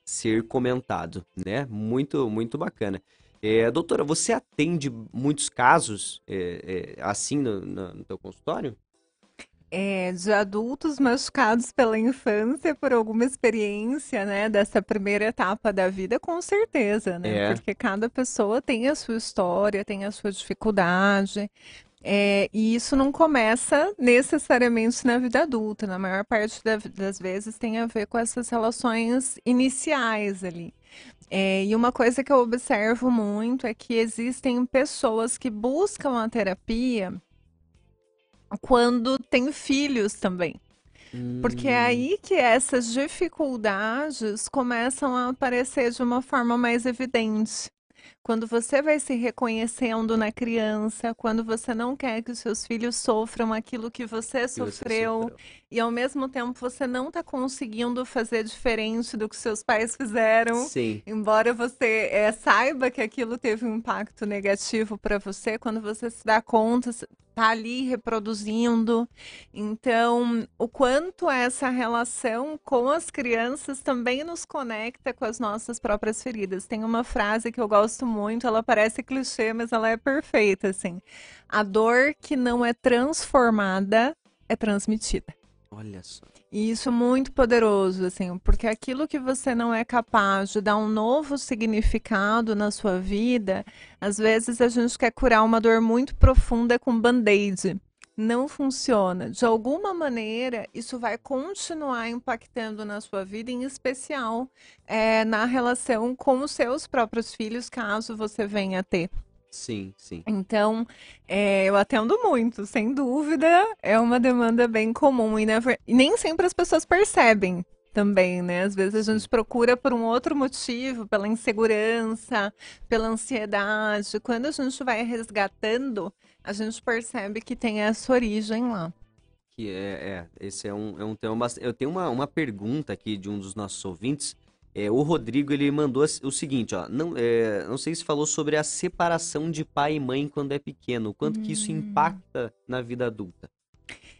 ser comentado, né? Muito, muito bacana. É, doutora, você atende muitos casos é, é, assim no, no, no teu consultório? É, de adultos machucados pela infância por alguma experiência, né, dessa primeira etapa da vida, com certeza, né? É. Porque cada pessoa tem a sua história, tem a sua dificuldade. É, e isso não começa necessariamente na vida adulta, na maior parte da, das vezes tem a ver com essas relações iniciais ali. É, e uma coisa que eu observo muito é que existem pessoas que buscam a terapia quando têm filhos também. Porque é hum. aí que essas dificuldades começam a aparecer de uma forma mais evidente. Quando você vai se reconhecendo na criança, quando você não quer que os seus filhos sofram aquilo que você, sofreu, você sofreu, e ao mesmo tempo você não está conseguindo fazer diferente do que seus pais fizeram, Sim. embora você é, saiba que aquilo teve um impacto negativo para você, quando você se dá conta, tá ali reproduzindo. Então, o quanto essa relação com as crianças também nos conecta com as nossas próprias feridas. Tem uma frase que eu gosto muito, ela parece clichê, mas ela é perfeita, assim. A dor que não é transformada é transmitida. Olha só. E isso é muito poderoso, assim, porque aquilo que você não é capaz de dar um novo significado na sua vida, às vezes a gente quer curar uma dor muito profunda com band-aid. Não funciona. De alguma maneira, isso vai continuar impactando na sua vida, em especial é, na relação com os seus próprios filhos, caso você venha a ter. Sim, sim. Então, é, eu atendo muito, sem dúvida, é uma demanda bem comum e, e nem sempre as pessoas percebem também, né? Às vezes a gente procura por um outro motivo, pela insegurança, pela ansiedade. Quando a gente vai resgatando, a gente percebe que tem essa origem lá. Que é, é esse é um, é um tema bastante... Eu tenho uma, uma pergunta aqui de um dos nossos ouvintes, é, o Rodrigo ele mandou o seguinte, ó, não, é, não sei se falou sobre a separação de pai e mãe quando é pequeno, o quanto hum. que isso hum. impacta na vida adulta.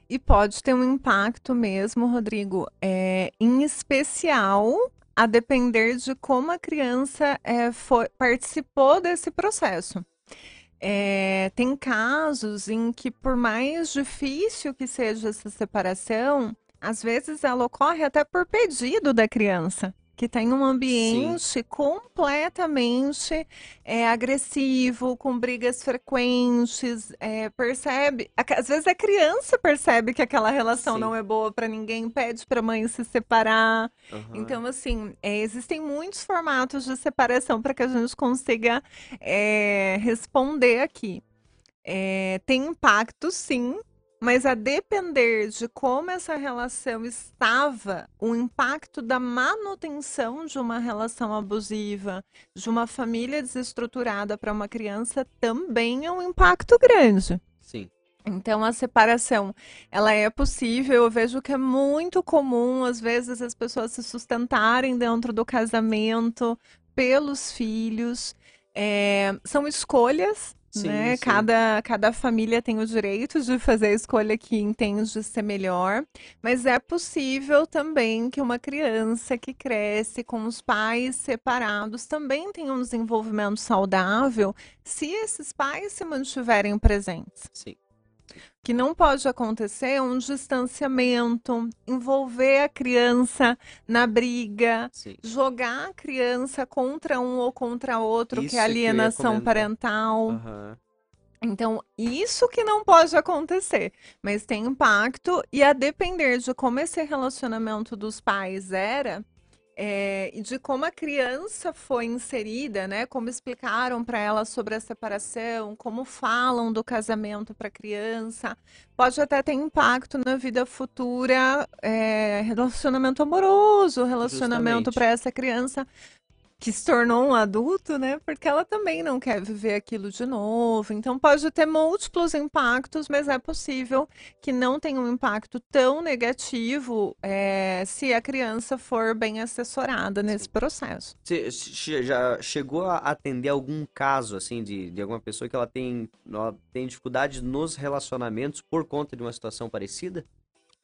E pode ter um impacto mesmo, Rodrigo, é, em especial a depender de como a criança é, foi, participou desse processo. É, tem casos em que, por mais difícil que seja essa separação, às vezes ela ocorre até por pedido da criança que está em um ambiente Sim. completamente é, agressivo, com brigas frequentes, é, percebe, às vezes a criança percebe que aquela relação Sim. não é boa para ninguém, pede para a mãe se separar. Uhum. Então, assim, é, existem muitos formatos de separação para que a gente consiga é, responder aqui. É, tem impacto, sim, mas a depender de como essa relação estava, o impacto da manutenção de uma relação abusiva, de uma família desestruturada para uma criança também é um impacto grande. Sim. Então a separação, ela é possível. Eu vejo que é muito comum às vezes as pessoas se sustentarem dentro do casamento pelos filhos. É, são escolhas Sim, né? Sim. Cada, cada família tem o direito de fazer a escolha que entende ser melhor, mas é possível também que uma criança que cresce com os pais separados também tenha um desenvolvimento saudável se esses pais se mantiverem presentes. Sim que não pode acontecer um distanciamento, envolver a criança na briga, Sim. jogar a criança contra um ou contra outro, isso que é alienação que parental. Uhum. Então, isso que não pode acontecer, mas tem impacto, e a depender de como esse relacionamento dos pais era, é, e de como a criança foi inserida, né? Como explicaram para ela sobre a separação, como falam do casamento para a criança, pode até ter impacto na vida futura, é, relacionamento amoroso, relacionamento para essa criança, que se tornou um adulto, né? Porque ela também não quer viver aquilo de novo. Então pode ter múltiplos impactos, mas é possível que não tenha um impacto tão negativo é, se a criança for bem assessorada nesse processo. Você já chegou a atender algum caso assim de, de alguma pessoa que ela tem, ela tem dificuldades nos relacionamentos por conta de uma situação parecida?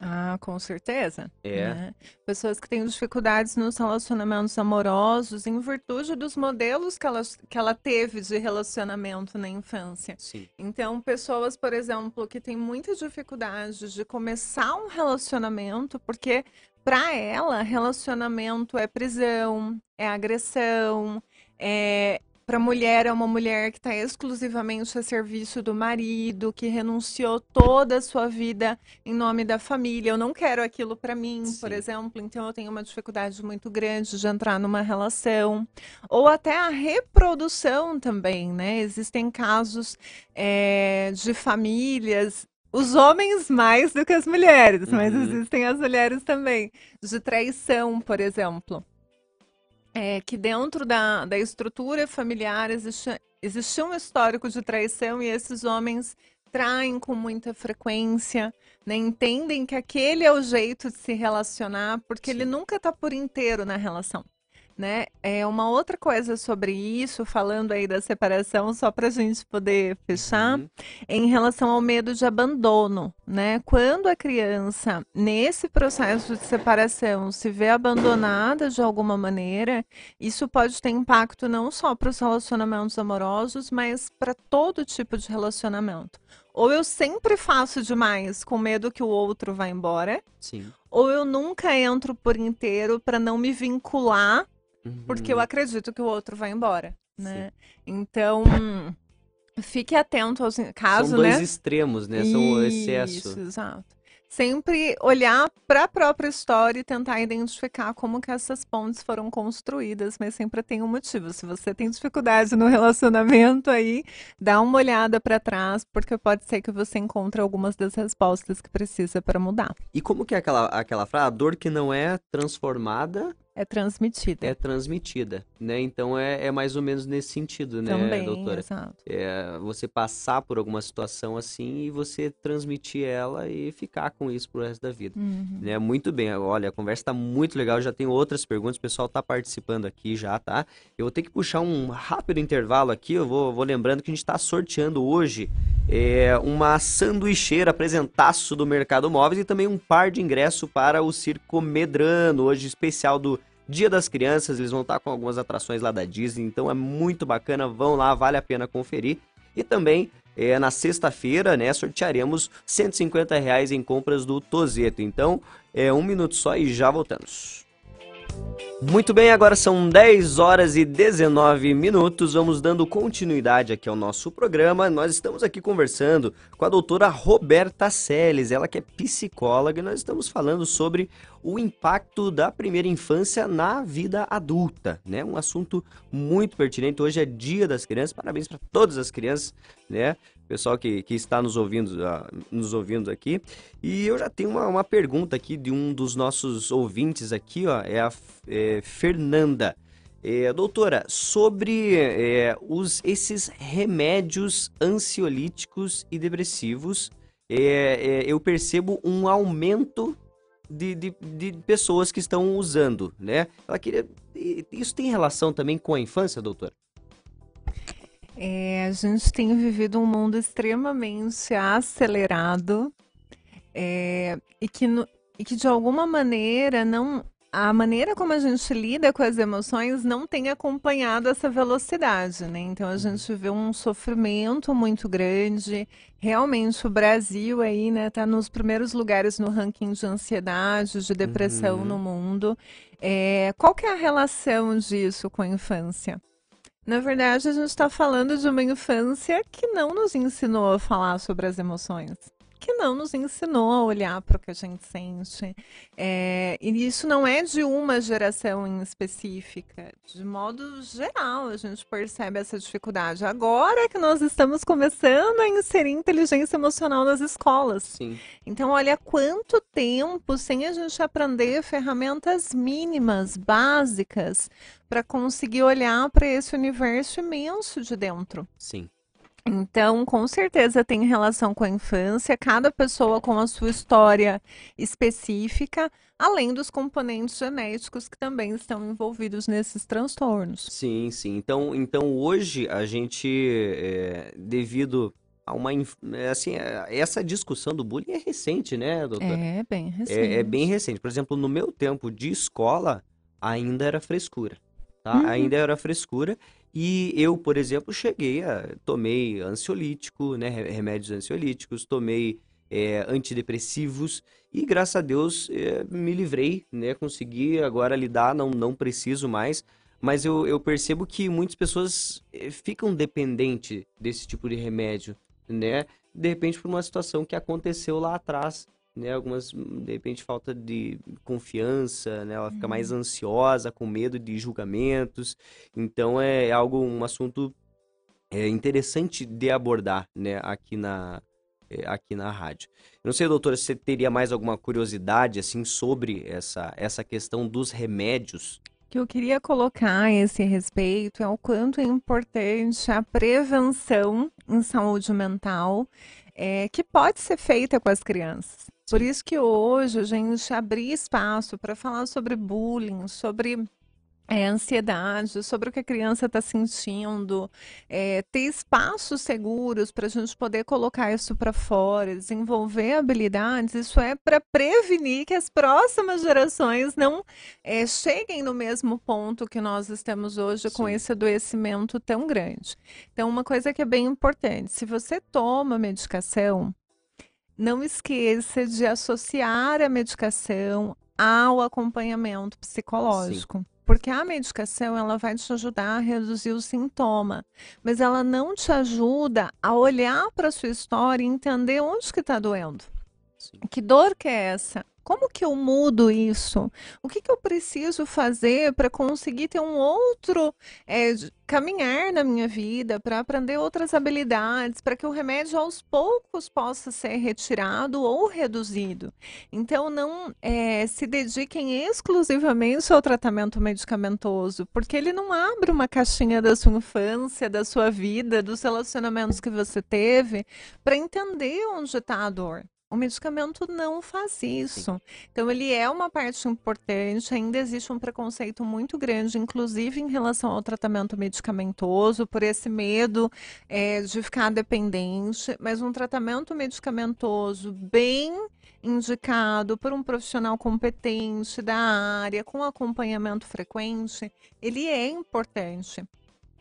Ah, com certeza. É. Né? Pessoas que têm dificuldades nos relacionamentos amorosos em virtude dos modelos que ela, que ela teve de relacionamento na infância. Sim. Então, pessoas, por exemplo, que têm muita dificuldade de começar um relacionamento, porque para ela, relacionamento é prisão, é agressão, é para a mulher é uma mulher que está exclusivamente a serviço do marido, que renunciou toda a sua vida em nome da família. Eu não quero aquilo para mim, Sim. por exemplo, então eu tenho uma dificuldade muito grande de entrar numa relação. Ou até a reprodução também, né? Existem casos é, de famílias os homens mais do que as mulheres, uhum. mas existem as mulheres também, de traição, por exemplo é, que dentro da, da estrutura familiar existe, existe um histórico de traição e esses homens traem com muita frequência, né? entendem que aquele é o jeito de se relacionar, porque Sim. ele nunca está por inteiro na relação né? É uma outra coisa sobre isso, falando aí da separação, só para a gente poder fechar, uhum. em relação ao medo de abandono, né? Quando a criança, nesse processo de separação, se vê abandonada de alguma maneira, isso pode ter impacto não só para os relacionamentos amorosos, mas para todo tipo de relacionamento. Ou eu sempre faço demais com medo que o outro vá embora. Sim. Ou eu nunca entro por inteiro para não me vincular Uhum. Porque eu uhum. acredito que o outro vai embora, né? Sim. Então, fique atento aos casos, São dois né? extremos, né? São o excesso. Isso, exato sempre olhar para a própria história e tentar identificar como que essas pontes foram construídas, mas sempre tem um motivo. Se você tem dificuldade no relacionamento aí, dá uma olhada para trás, porque pode ser que você encontre algumas das respostas que precisa para mudar. E como que é aquela aquela frase, a dor que não é transformada é transmitida. É transmitida, né? Então é, é mais ou menos nesse sentido, né, Também, doutora? Exato. É você passar por alguma situação assim e você transmitir ela e ficar com isso pro resto da vida. Uhum. Né? Muito bem, olha, a conversa tá muito legal, já tem outras perguntas, o pessoal tá participando aqui já, tá? Eu vou ter que puxar um rápido intervalo aqui, eu vou, vou lembrando que a gente está sorteando hoje é, uma sanduicheira apresentaço do Mercado Móveis e também um par de ingresso para o Circo Medrano, hoje especial do Dia das Crianças, eles vão estar com algumas atrações lá da Disney, então é muito bacana, vão lá, vale a pena conferir. E também é, na sexta-feira, né, sortearemos 150 reais em compras do Tozeto. Então, é um minuto só e já voltamos. Muito bem, agora são 10 horas e 19 minutos. Vamos dando continuidade aqui ao nosso programa. Nós estamos aqui conversando com a doutora Roberta Seles, ela que é psicóloga, e nós estamos falando sobre o impacto da primeira infância na vida adulta, né? Um assunto muito pertinente. Hoje é Dia das Crianças. Parabéns para todas as crianças, né? Pessoal que, que está nos ouvindo, uh, nos ouvindo aqui. E eu já tenho uma, uma pergunta aqui de um dos nossos ouvintes aqui, ó, é a é, Fernanda. É, doutora, sobre é, os, esses remédios ansiolíticos e depressivos, é, é, eu percebo um aumento de, de, de, pessoas que estão usando, né? Ela queria. Isso tem relação também com a infância, doutora? É, a gente tem vivido um mundo extremamente acelerado é, e, que, e que, de alguma maneira, não a maneira como a gente lida com as emoções não tem acompanhado essa velocidade, né? Então a gente vê um sofrimento muito grande. Realmente o Brasil aí, né, tá nos primeiros lugares no ranking de ansiedade, de depressão uhum. no mundo. É, qual que é a relação disso com a infância? Na verdade, a gente está falando de uma infância que não nos ensinou a falar sobre as emoções que não nos ensinou a olhar para o que a gente sente. É, e isso não é de uma geração em específica. De modo geral, a gente percebe essa dificuldade. Agora que nós estamos começando a inserir inteligência emocional nas escolas. Sim. Então, olha quanto tempo sem a gente aprender ferramentas mínimas, básicas, para conseguir olhar para esse universo imenso de dentro. Sim. Então, com certeza tem relação com a infância, cada pessoa com a sua história específica, além dos componentes genéticos que também estão envolvidos nesses transtornos. Sim, sim. Então, então hoje a gente, é, devido a uma. É, assim, é, essa discussão do bullying é recente, né, doutora? É, bem recente. É, é bem recente. Por exemplo, no meu tempo de escola, ainda era frescura. Tá? Uhum. Ainda era frescura. E eu, por exemplo, cheguei a. Tomei ansiolítico, né? Remédios ansiolíticos, tomei é, antidepressivos e graças a Deus é, me livrei, né? Consegui agora lidar, não, não preciso mais. mas eu, eu percebo que muitas pessoas eh, ficam dependentes desse tipo de remédio, né? De repente por uma situação que aconteceu lá atrás, né? Algumas, de repente, falta de confiança, né? Ela fica uhum. mais ansiosa, com medo de julgamentos. Então é algo, um assunto é, interessante de abordar, né? Aqui na, é, aqui na rádio. Eu não sei, doutora, se você teria mais alguma curiosidade, assim, sobre essa, essa questão dos remédios que eu queria colocar a esse respeito é o quanto é importante a prevenção em saúde mental, é, que pode ser feita com as crianças. Por isso que hoje a gente abrir espaço para falar sobre bullying, sobre é, ansiedade, sobre o que a criança está sentindo, é, ter espaços seguros para a gente poder colocar isso para fora, desenvolver habilidades, isso é para prevenir que as próximas gerações não é, cheguem no mesmo ponto que nós estamos hoje Sim. com esse adoecimento tão grande. Então, uma coisa que é bem importante: se você toma medicação, não esqueça de associar a medicação ao acompanhamento psicológico. Sim. Porque a medicação ela vai te ajudar a reduzir o sintoma, mas ela não te ajuda a olhar para a sua história e entender onde que está doendo. Sim. Que dor que é essa? Como que eu mudo isso? O que, que eu preciso fazer para conseguir ter um outro é, caminhar na minha vida, para aprender outras habilidades, para que o remédio aos poucos possa ser retirado ou reduzido? Então, não é, se dediquem exclusivamente ao tratamento medicamentoso, porque ele não abre uma caixinha da sua infância, da sua vida, dos relacionamentos que você teve, para entender onde está a dor. O medicamento não faz isso. Sim. Então, ele é uma parte importante. Ainda existe um preconceito muito grande, inclusive em relação ao tratamento medicamentoso, por esse medo é, de ficar dependente. Mas um tratamento medicamentoso bem indicado por um profissional competente da área, com acompanhamento frequente, ele é importante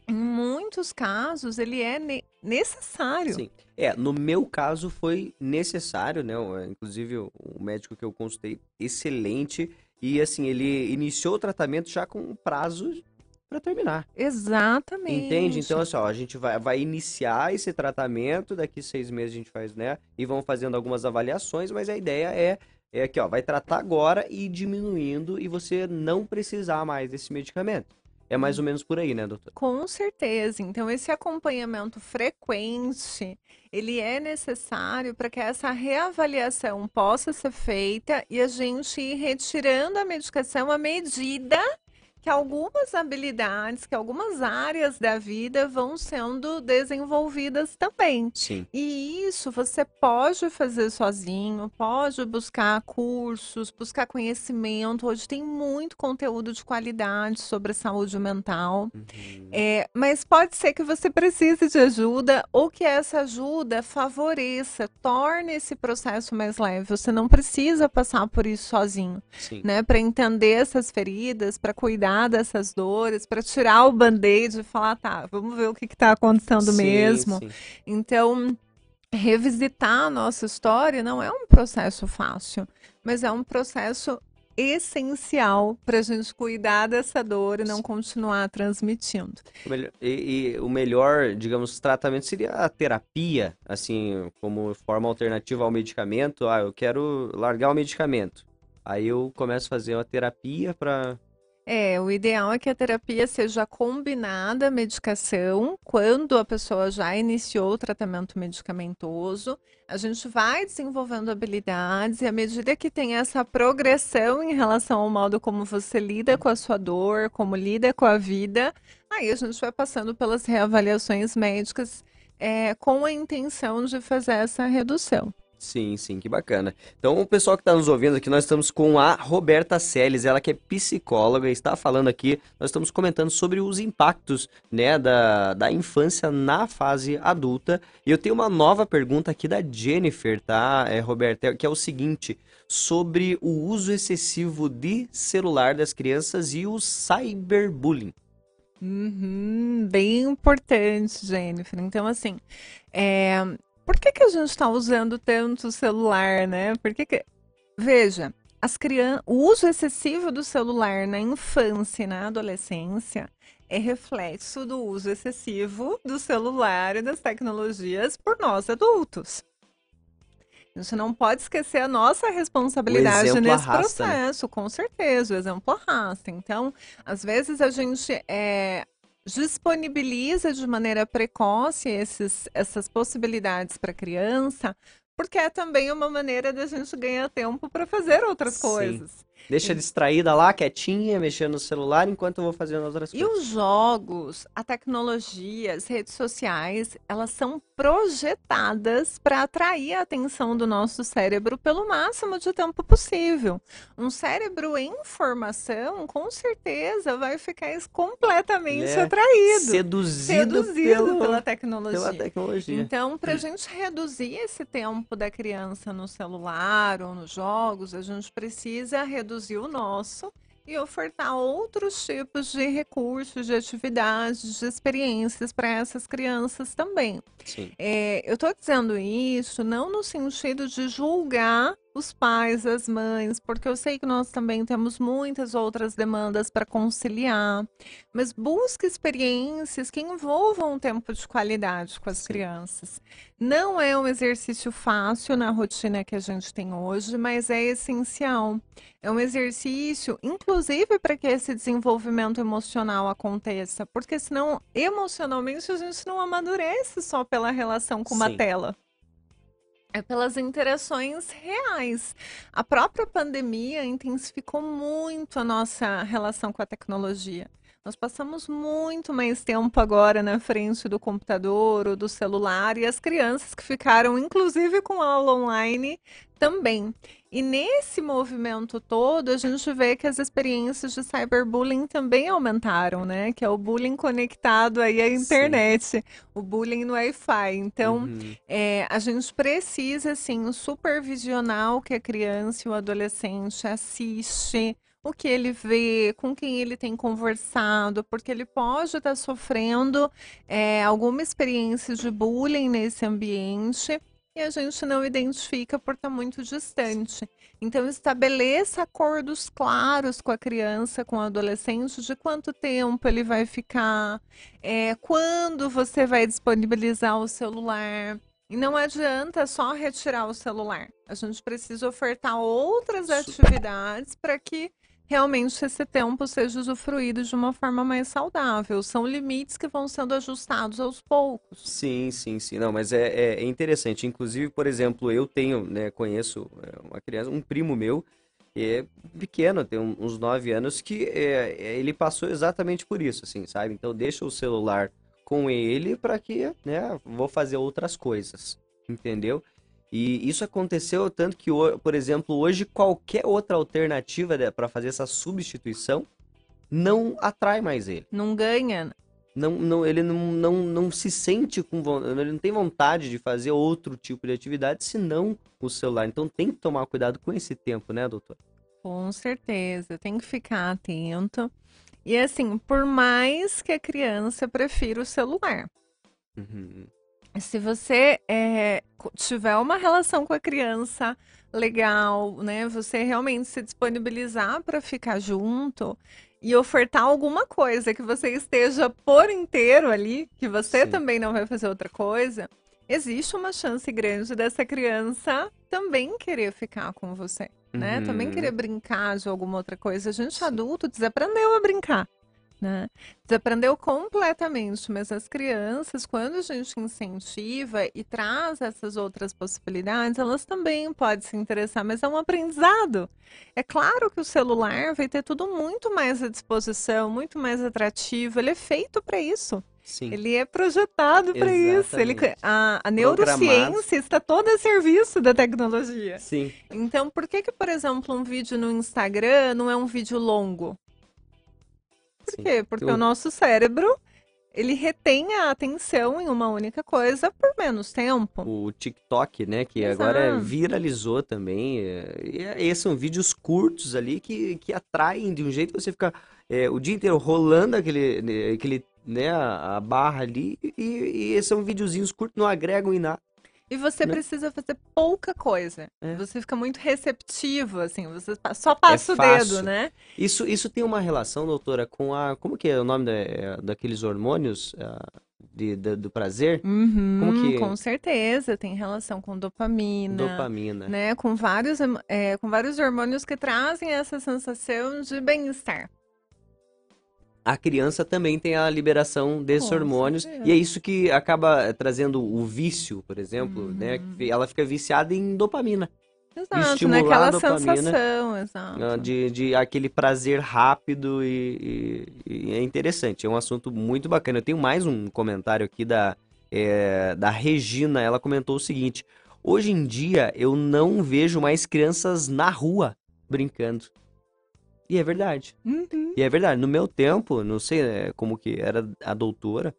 em muitos casos, ele é ne necessário. Sim. É, no meu caso foi necessário, né? Inclusive, o médico que eu consultei, excelente. E assim, ele iniciou o tratamento já com um prazo para terminar. Exatamente. Entende? Então, assim, ó, a gente vai, vai iniciar esse tratamento, daqui seis meses a gente faz, né? E vão fazendo algumas avaliações, mas a ideia é, é que, ó, vai tratar agora e ir diminuindo e você não precisar mais desse medicamento. É mais ou menos por aí, né, doutor? Com certeza. Então, esse acompanhamento frequente, ele é necessário para que essa reavaliação possa ser feita e a gente ir retirando a medicação à medida que algumas habilidades, que algumas áreas da vida vão sendo desenvolvidas também. Sim. E isso você pode fazer sozinho, pode buscar cursos, buscar conhecimento. Hoje tem muito conteúdo de qualidade sobre saúde mental. Uhum. É, mas pode ser que você precise de ajuda ou que essa ajuda favoreça, torne esse processo mais leve. Você não precisa passar por isso sozinho, Sim. né? Para entender essas feridas, para cuidar cuidar dessas dores, para tirar o band-aid e falar, tá, vamos ver o que está acontecendo sim, mesmo. Sim. Então, revisitar a nossa história não é um processo fácil, mas é um processo essencial para a gente cuidar dessa dor e não continuar transmitindo. E, e, o melhor, digamos, tratamento seria a terapia, assim, como forma alternativa ao medicamento. Ah, eu quero largar o medicamento. Aí eu começo a fazer uma terapia para é, o ideal é que a terapia seja combinada à medicação quando a pessoa já iniciou o tratamento medicamentoso. A gente vai desenvolvendo habilidades e à medida que tem essa progressão em relação ao modo como você lida com a sua dor, como lida com a vida, aí a gente vai passando pelas reavaliações médicas é, com a intenção de fazer essa redução. Sim, sim, que bacana. Então, o pessoal que está nos ouvindo aqui, nós estamos com a Roberta Seles, ela que é psicóloga, está falando aqui, nós estamos comentando sobre os impactos, né, da, da infância na fase adulta. E eu tenho uma nova pergunta aqui da Jennifer, tá, é, Roberta, que é o seguinte, sobre o uso excessivo de celular das crianças e o cyberbullying. Uhum, bem importante, Jennifer. Então, assim, é, por que, que a gente está usando tanto o celular, né? Por que, que... Veja, as crianças, o uso excessivo do celular na infância e na adolescência é reflexo do uso excessivo do celular e das tecnologias por nós adultos. A gente não pode esquecer a nossa responsabilidade nesse arrasta, né? processo, né? com certeza, o exemplo arrasta. Então, às vezes a gente é, disponibiliza de maneira precoce esses, essas possibilidades para a criança, porque é também uma maneira da gente ganhar tempo para fazer outras Sim. coisas. Deixa distraída lá, quietinha, mexendo no celular, enquanto eu vou fazendo outras coisas. E os jogos, a tecnologia, as redes sociais, elas são projetadas para atrair a atenção do nosso cérebro pelo máximo de tempo possível. Um cérebro em formação, com certeza, vai ficar completamente é atraído. Seduzido, seduzido pelo, pela, tecnologia. pela tecnologia. Então, para a gente reduzir esse tempo da criança no celular ou nos jogos, a gente precisa reduzir reduzir o nosso e ofertar outros tipos de recursos, de atividades, de experiências para essas crianças também. É, eu estou dizendo isso não no sentido de julgar os pais, as mães, porque eu sei que nós também temos muitas outras demandas para conciliar, mas busque experiências que envolvam um tempo de qualidade com as crianças. Não é um exercício fácil na rotina que a gente tem hoje, mas é essencial. É um exercício, inclusive, para que esse desenvolvimento emocional aconteça, porque senão, emocionalmente, a gente não amadurece só pela relação com uma Sim. tela é pelas interações reais. A própria pandemia intensificou muito a nossa relação com a tecnologia. Nós passamos muito mais tempo agora na frente do computador ou do celular e as crianças que ficaram, inclusive com aula online, também. E nesse movimento todo, a gente vê que as experiências de cyberbullying também aumentaram, né? Que é o bullying conectado aí à internet, Sim. o bullying no Wi-Fi. Então, uhum. é, a gente precisa, assim, supervisionar o que a criança e o adolescente assiste, o que ele vê, com quem ele tem conversado, porque ele pode estar sofrendo é, alguma experiência de bullying nesse ambiente e a gente não identifica por estar muito distante. Então, estabeleça acordos claros com a criança, com o adolescente, de quanto tempo ele vai ficar, é, quando você vai disponibilizar o celular. E não adianta só retirar o celular. A gente precisa ofertar outras atividades para que realmente esse tempo seja usufruído de uma forma mais saudável. São limites que vão sendo ajustados aos poucos. Sim, sim, sim. Não, mas é, é, é interessante. Inclusive, por exemplo, eu tenho, né, conheço é, uma criança, um primo meu, é pequeno, tem uns 9 anos, que é, é, ele passou exatamente por isso, assim, sabe? Então deixa o celular com ele para que, né, vou fazer outras coisas, entendeu? E isso aconteceu tanto que, por exemplo, hoje qualquer outra alternativa para fazer essa substituição não atrai mais ele. Não ganha. Não, não, ele não, não, não se sente com ele não tem vontade de fazer outro tipo de atividade senão o celular. Então tem que tomar cuidado com esse tempo, né, doutor? Com certeza, tem que ficar atento. E assim, por mais que a criança prefira o celular, uhum se você é, tiver uma relação com a criança legal, né? Você realmente se disponibilizar para ficar junto e ofertar alguma coisa que você esteja por inteiro ali, que você Sim. também não vai fazer outra coisa, existe uma chance grande dessa criança também querer ficar com você, né? Uhum. Também querer brincar de alguma outra coisa. A gente Sim. adulto desaprendeu a brincar né? Desaprendeu completamente, mas as crianças, quando a gente incentiva e traz essas outras possibilidades, elas também podem se interessar, mas é um aprendizado. É claro que o celular vai ter tudo muito mais à disposição, muito mais atrativo, ele é feito para isso. Sim. Ele é projetado para isso. Ele, a, a neurociência está toda a serviço da tecnologia. Sim. Então, por que, que, por exemplo, um vídeo no Instagram não é um vídeo longo? Por quê? Porque o nosso cérebro ele retém a atenção em uma única coisa por menos tempo. O TikTok, né, que Exato. agora viralizou também. É, e é, esses são vídeos curtos ali que, que atraem de um jeito que você fica é, o dia inteiro rolando aquele, né, aquele né, a, barra ali e, e são videozinhos curtos, não agregam em nada. E você né? precisa fazer pouca coisa. É. Você fica muito receptivo, assim, você só passa é o dedo, né? Isso, isso tem uma relação, doutora, com a. Como que é o nome da, é, daqueles hormônios? Uh, de, de, do prazer? Uhum, Como que... Com certeza, tem relação com dopamina. Dopamina. Né? Com, vários, é, com vários hormônios que trazem essa sensação de bem-estar. A criança também tem a liberação desses com hormônios. Certeza. E é isso que acaba trazendo o vício, por exemplo, né? uhum. né? Ela fica viciada em dopamina. Exato, naquela sensação, exato. Ah, de, de aquele prazer rápido e, e, e, é interessante. É um assunto muito bacana. Eu tenho mais um comentário aqui da, é, da Regina. Ela comentou o seguinte: Hoje em dia eu não vejo mais crianças na rua brincando. E é verdade. Uhum. E é verdade. No meu tempo, não sei né, como que era a doutora,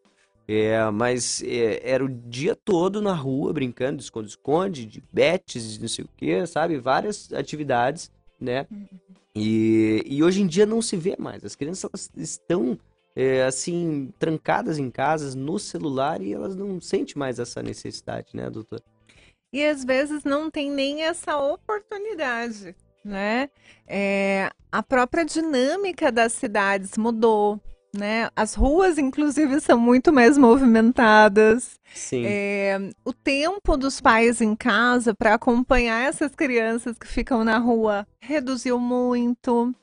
é, mas é, era o dia todo na rua brincando de esconde-esconde, de betes, de não sei o que, sabe? Várias atividades, né? Uhum. E, e hoje em dia não se vê mais. As crianças estão, é, assim, trancadas em casas, no celular, e elas não sentem mais essa necessidade, né, doutor? E às vezes não tem nem essa oportunidade, né? É, a própria dinâmica das cidades mudou né? As ruas, inclusive, são muito mais movimentadas. Sim. É, o tempo dos pais em casa para acompanhar essas crianças que ficam na rua reduziu muito.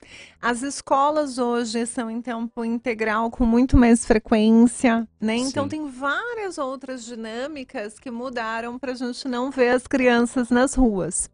As escolas hoje são em tempo integral com muito mais frequência, né? Então Sim. tem várias outras dinâmicas que mudaram para a gente não ver as crianças nas ruas.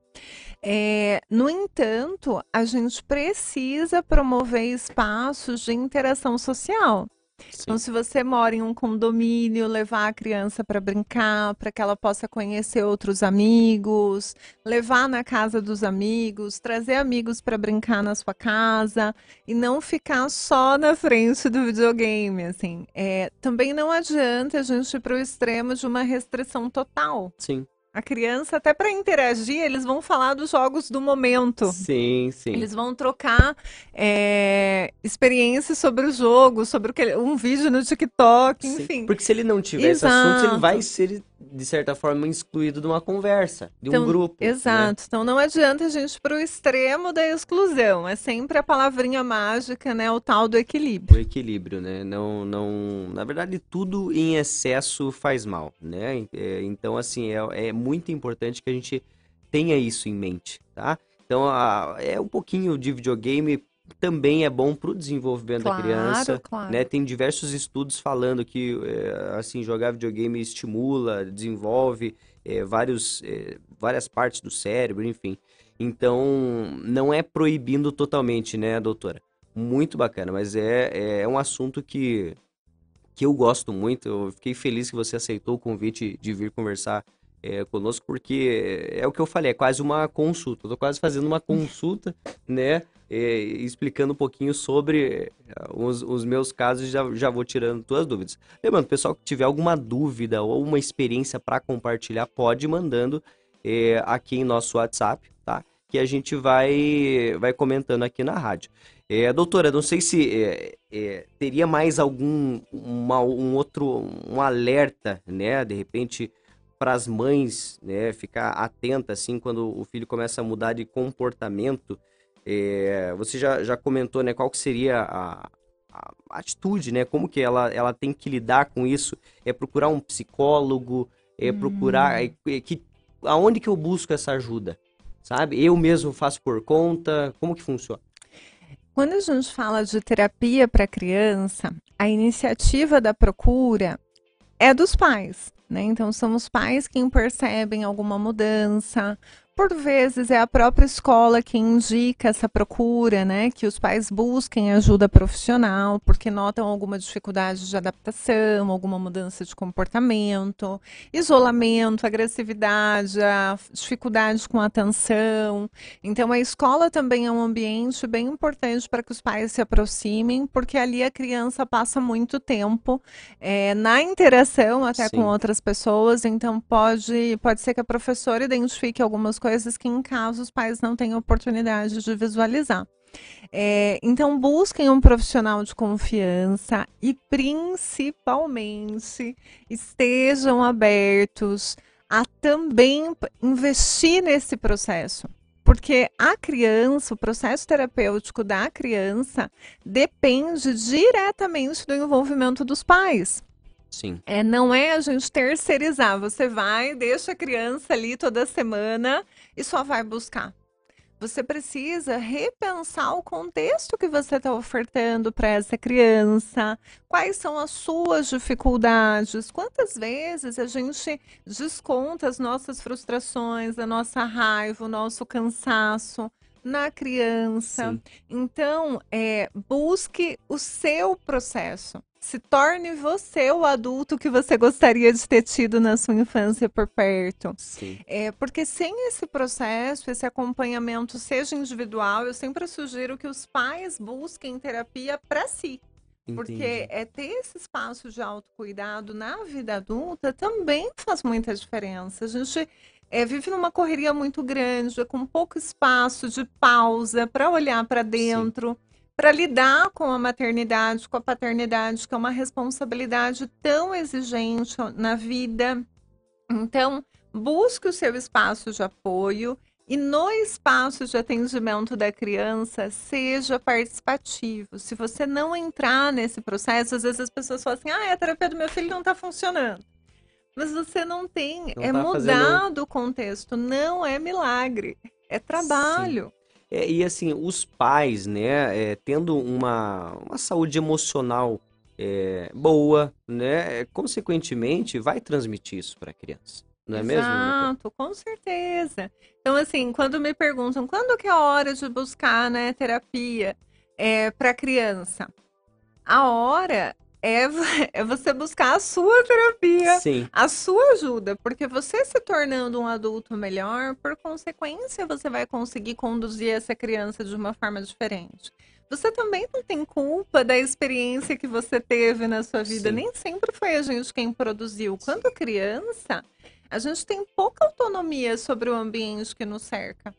É, no entanto, a gente precisa promover espaços de interação social. Sim. Então, se você mora em um condomínio, levar a criança para brincar, para que ela possa conhecer outros amigos, levar na casa dos amigos, trazer amigos para brincar na sua casa e não ficar só na frente do videogame, assim. É, também não adianta a gente ir para o extremo de uma restrição total. Sim. A criança, até para interagir, eles vão falar dos jogos do momento. Sim, sim. Eles vão trocar é, experiências sobre o jogo, sobre o que, um vídeo no TikTok, enfim. Sim, porque se ele não tiver Exato. esse assunto, ele vai ser de certa forma, excluído de uma conversa, de então, um grupo. Né? Exato. Né? Então não adianta a gente ir para o extremo da exclusão. É sempre a palavrinha mágica, né? O tal do equilíbrio. O equilíbrio, né? Não, não... Na verdade, tudo em excesso faz mal, né? É, então, assim, é, é muito importante que a gente tenha isso em mente, tá? Então, a, é um pouquinho de videogame também é bom para o desenvolvimento claro, da criança. Claro. Né? Tem diversos estudos falando que é, assim jogar videogame estimula, desenvolve é, vários, é, várias partes do cérebro, enfim. Então, não é proibindo totalmente, né, doutora? Muito bacana, mas é, é um assunto que, que eu gosto muito. Eu fiquei feliz que você aceitou o convite de vir conversar é, conosco, porque é o que eu falei, é quase uma consulta. Eu tô quase fazendo uma consulta, né? É, explicando um pouquinho sobre é, os, os meus casos, já, já vou tirando tuas dúvidas. Lembrando, pessoal que tiver alguma dúvida ou uma experiência para compartilhar, pode ir mandando é, aqui em nosso WhatsApp, tá? Que a gente vai, vai comentando aqui na rádio. É, doutora, não sei se é, é, teria mais algum uma, um outro um alerta, né? De repente para as mães, né, ficar atenta assim quando o filho começa a mudar de comportamento. É, você já, já comentou, né, qual que seria a, a, atitude, né, como que ela, ela tem que lidar com isso? É procurar um psicólogo, é procurar, hum. é, é, que, aonde que eu busco essa ajuda? Sabe? Eu mesmo faço por conta? Como que funciona? Quando a gente fala de terapia para criança, a iniciativa da procura é dos pais. Né? Então, são os pais quem percebem alguma mudança, por vezes é a própria escola que indica essa procura, né? Que os pais busquem ajuda profissional, porque notam alguma dificuldade de adaptação, alguma mudança de comportamento, isolamento, agressividade, dificuldade com atenção. Então, a escola também é um ambiente bem importante para que os pais se aproximem, porque ali a criança passa muito tempo é, na interação até Sim. com outras pessoas. Então, pode, pode ser que a professora identifique algumas coisas que em casa os pais não têm oportunidade de visualizar. É, então, busquem um profissional de confiança e, principalmente, estejam abertos a também investir nesse processo. Porque a criança, o processo terapêutico da criança depende diretamente do envolvimento dos pais. Sim. É, não é a gente terceirizar. Você vai, deixa a criança ali toda semana e só vai buscar. Você precisa repensar o contexto que você está ofertando para essa criança. Quais são as suas dificuldades? Quantas vezes a gente desconta as nossas frustrações, a nossa raiva, o nosso cansaço na criança? Sim. Então, é, busque o seu processo se torne você o adulto que você gostaria de ter tido na sua infância por perto. Sim. É, porque sem esse processo, esse acompanhamento, seja individual, eu sempre sugiro que os pais busquem terapia para si. Entendi. Porque é ter esse espaço de autocuidado na vida adulta também faz muita diferença. A gente é, vive numa correria muito grande, com pouco espaço de pausa para olhar para dentro. Sim para lidar com a maternidade, com a paternidade, que é uma responsabilidade tão exigente na vida. Então, busque o seu espaço de apoio e no espaço de atendimento da criança, seja participativo. Se você não entrar nesse processo, às vezes as pessoas falam assim: ah, a terapia do meu filho não está funcionando. Mas você não tem, não é tá mudado fazendo... o contexto, não é milagre, é trabalho. Sim. É, e assim, os pais, né, é, tendo uma, uma saúde emocional é, boa, né, consequentemente vai transmitir isso para a criança. Não é Exato, mesmo? Exato, com certeza. Então, assim, quando me perguntam quando que é a hora de buscar né, terapia é, para criança, a hora é, é você buscar a sua terapia, Sim. a sua ajuda, porque você se tornando um adulto melhor, por consequência, você vai conseguir conduzir essa criança de uma forma diferente. Você também não tem culpa da experiência que você teve na sua vida, Sim. nem sempre foi a gente quem produziu. Quando criança, a gente tem pouca autonomia sobre o ambiente que nos cerca.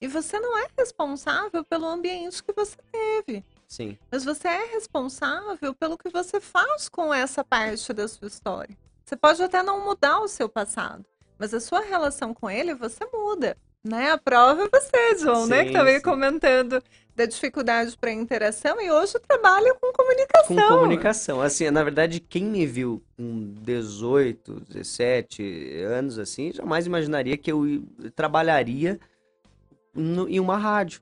E você não é responsável pelo ambiente que você teve. Sim. Mas você é responsável pelo que você faz com essa parte da sua história. Você pode até não mudar o seu passado, mas a sua relação com ele você muda. Né? A prova é você, João, sim, né? Que também comentando da dificuldade para interação e hoje trabalha com comunicação. Com comunicação. Assim, na verdade, quem me viu com 18, 17 anos assim, jamais imaginaria que eu trabalharia no, em uma rádio.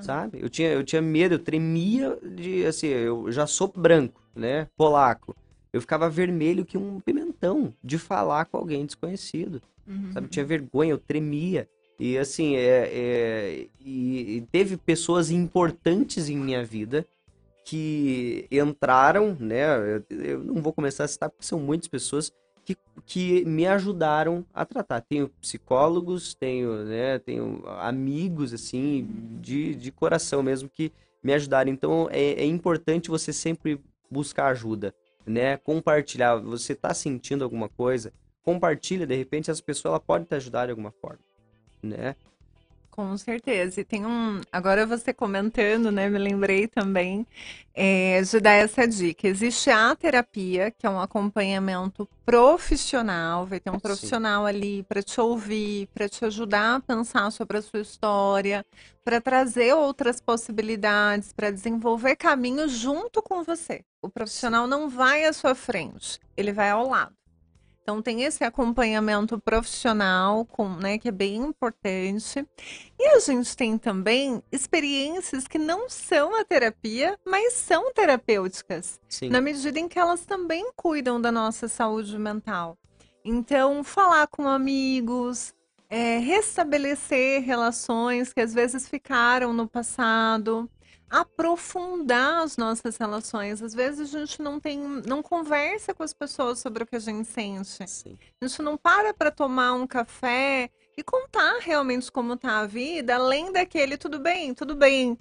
Sabe? Eu tinha, eu tinha medo, eu tremia de, assim, eu já sou branco, né? Polaco. Eu ficava vermelho que um pimentão de falar com alguém desconhecido. Uhum. Sabe? Eu tinha vergonha, eu tremia. E assim, é, é e, e teve pessoas importantes em minha vida que entraram, né? Eu, eu, não vou começar a citar porque são muitas pessoas que, que me ajudaram a tratar. Tenho psicólogos, tenho, né, tenho amigos, assim, de, de coração mesmo, que me ajudaram. Então, é, é importante você sempre buscar ajuda, né? Compartilhar. Você está sentindo alguma coisa, compartilha, de repente, as pessoas ela pode te ajudar de alguma forma, né? Com certeza. E tem um. Agora você comentando, né? Me lembrei também é, de dar essa dica. Existe a terapia, que é um acompanhamento profissional. Vai ter um profissional ali para te ouvir, para te ajudar a pensar sobre a sua história, para trazer outras possibilidades, para desenvolver caminhos junto com você. O profissional não vai à sua frente, ele vai ao lado. Então tem esse acompanhamento profissional, com, né, que é bem importante. E a gente tem também experiências que não são a terapia, mas são terapêuticas, Sim. na medida em que elas também cuidam da nossa saúde mental. Então, falar com amigos, é, restabelecer relações que às vezes ficaram no passado, aprofundar as nossas relações. Às vezes a gente não tem, não conversa com as pessoas sobre o que a gente sente. Sim. A gente não para para tomar um café e contar realmente como tá a vida, além daquele tudo bem, tudo bem.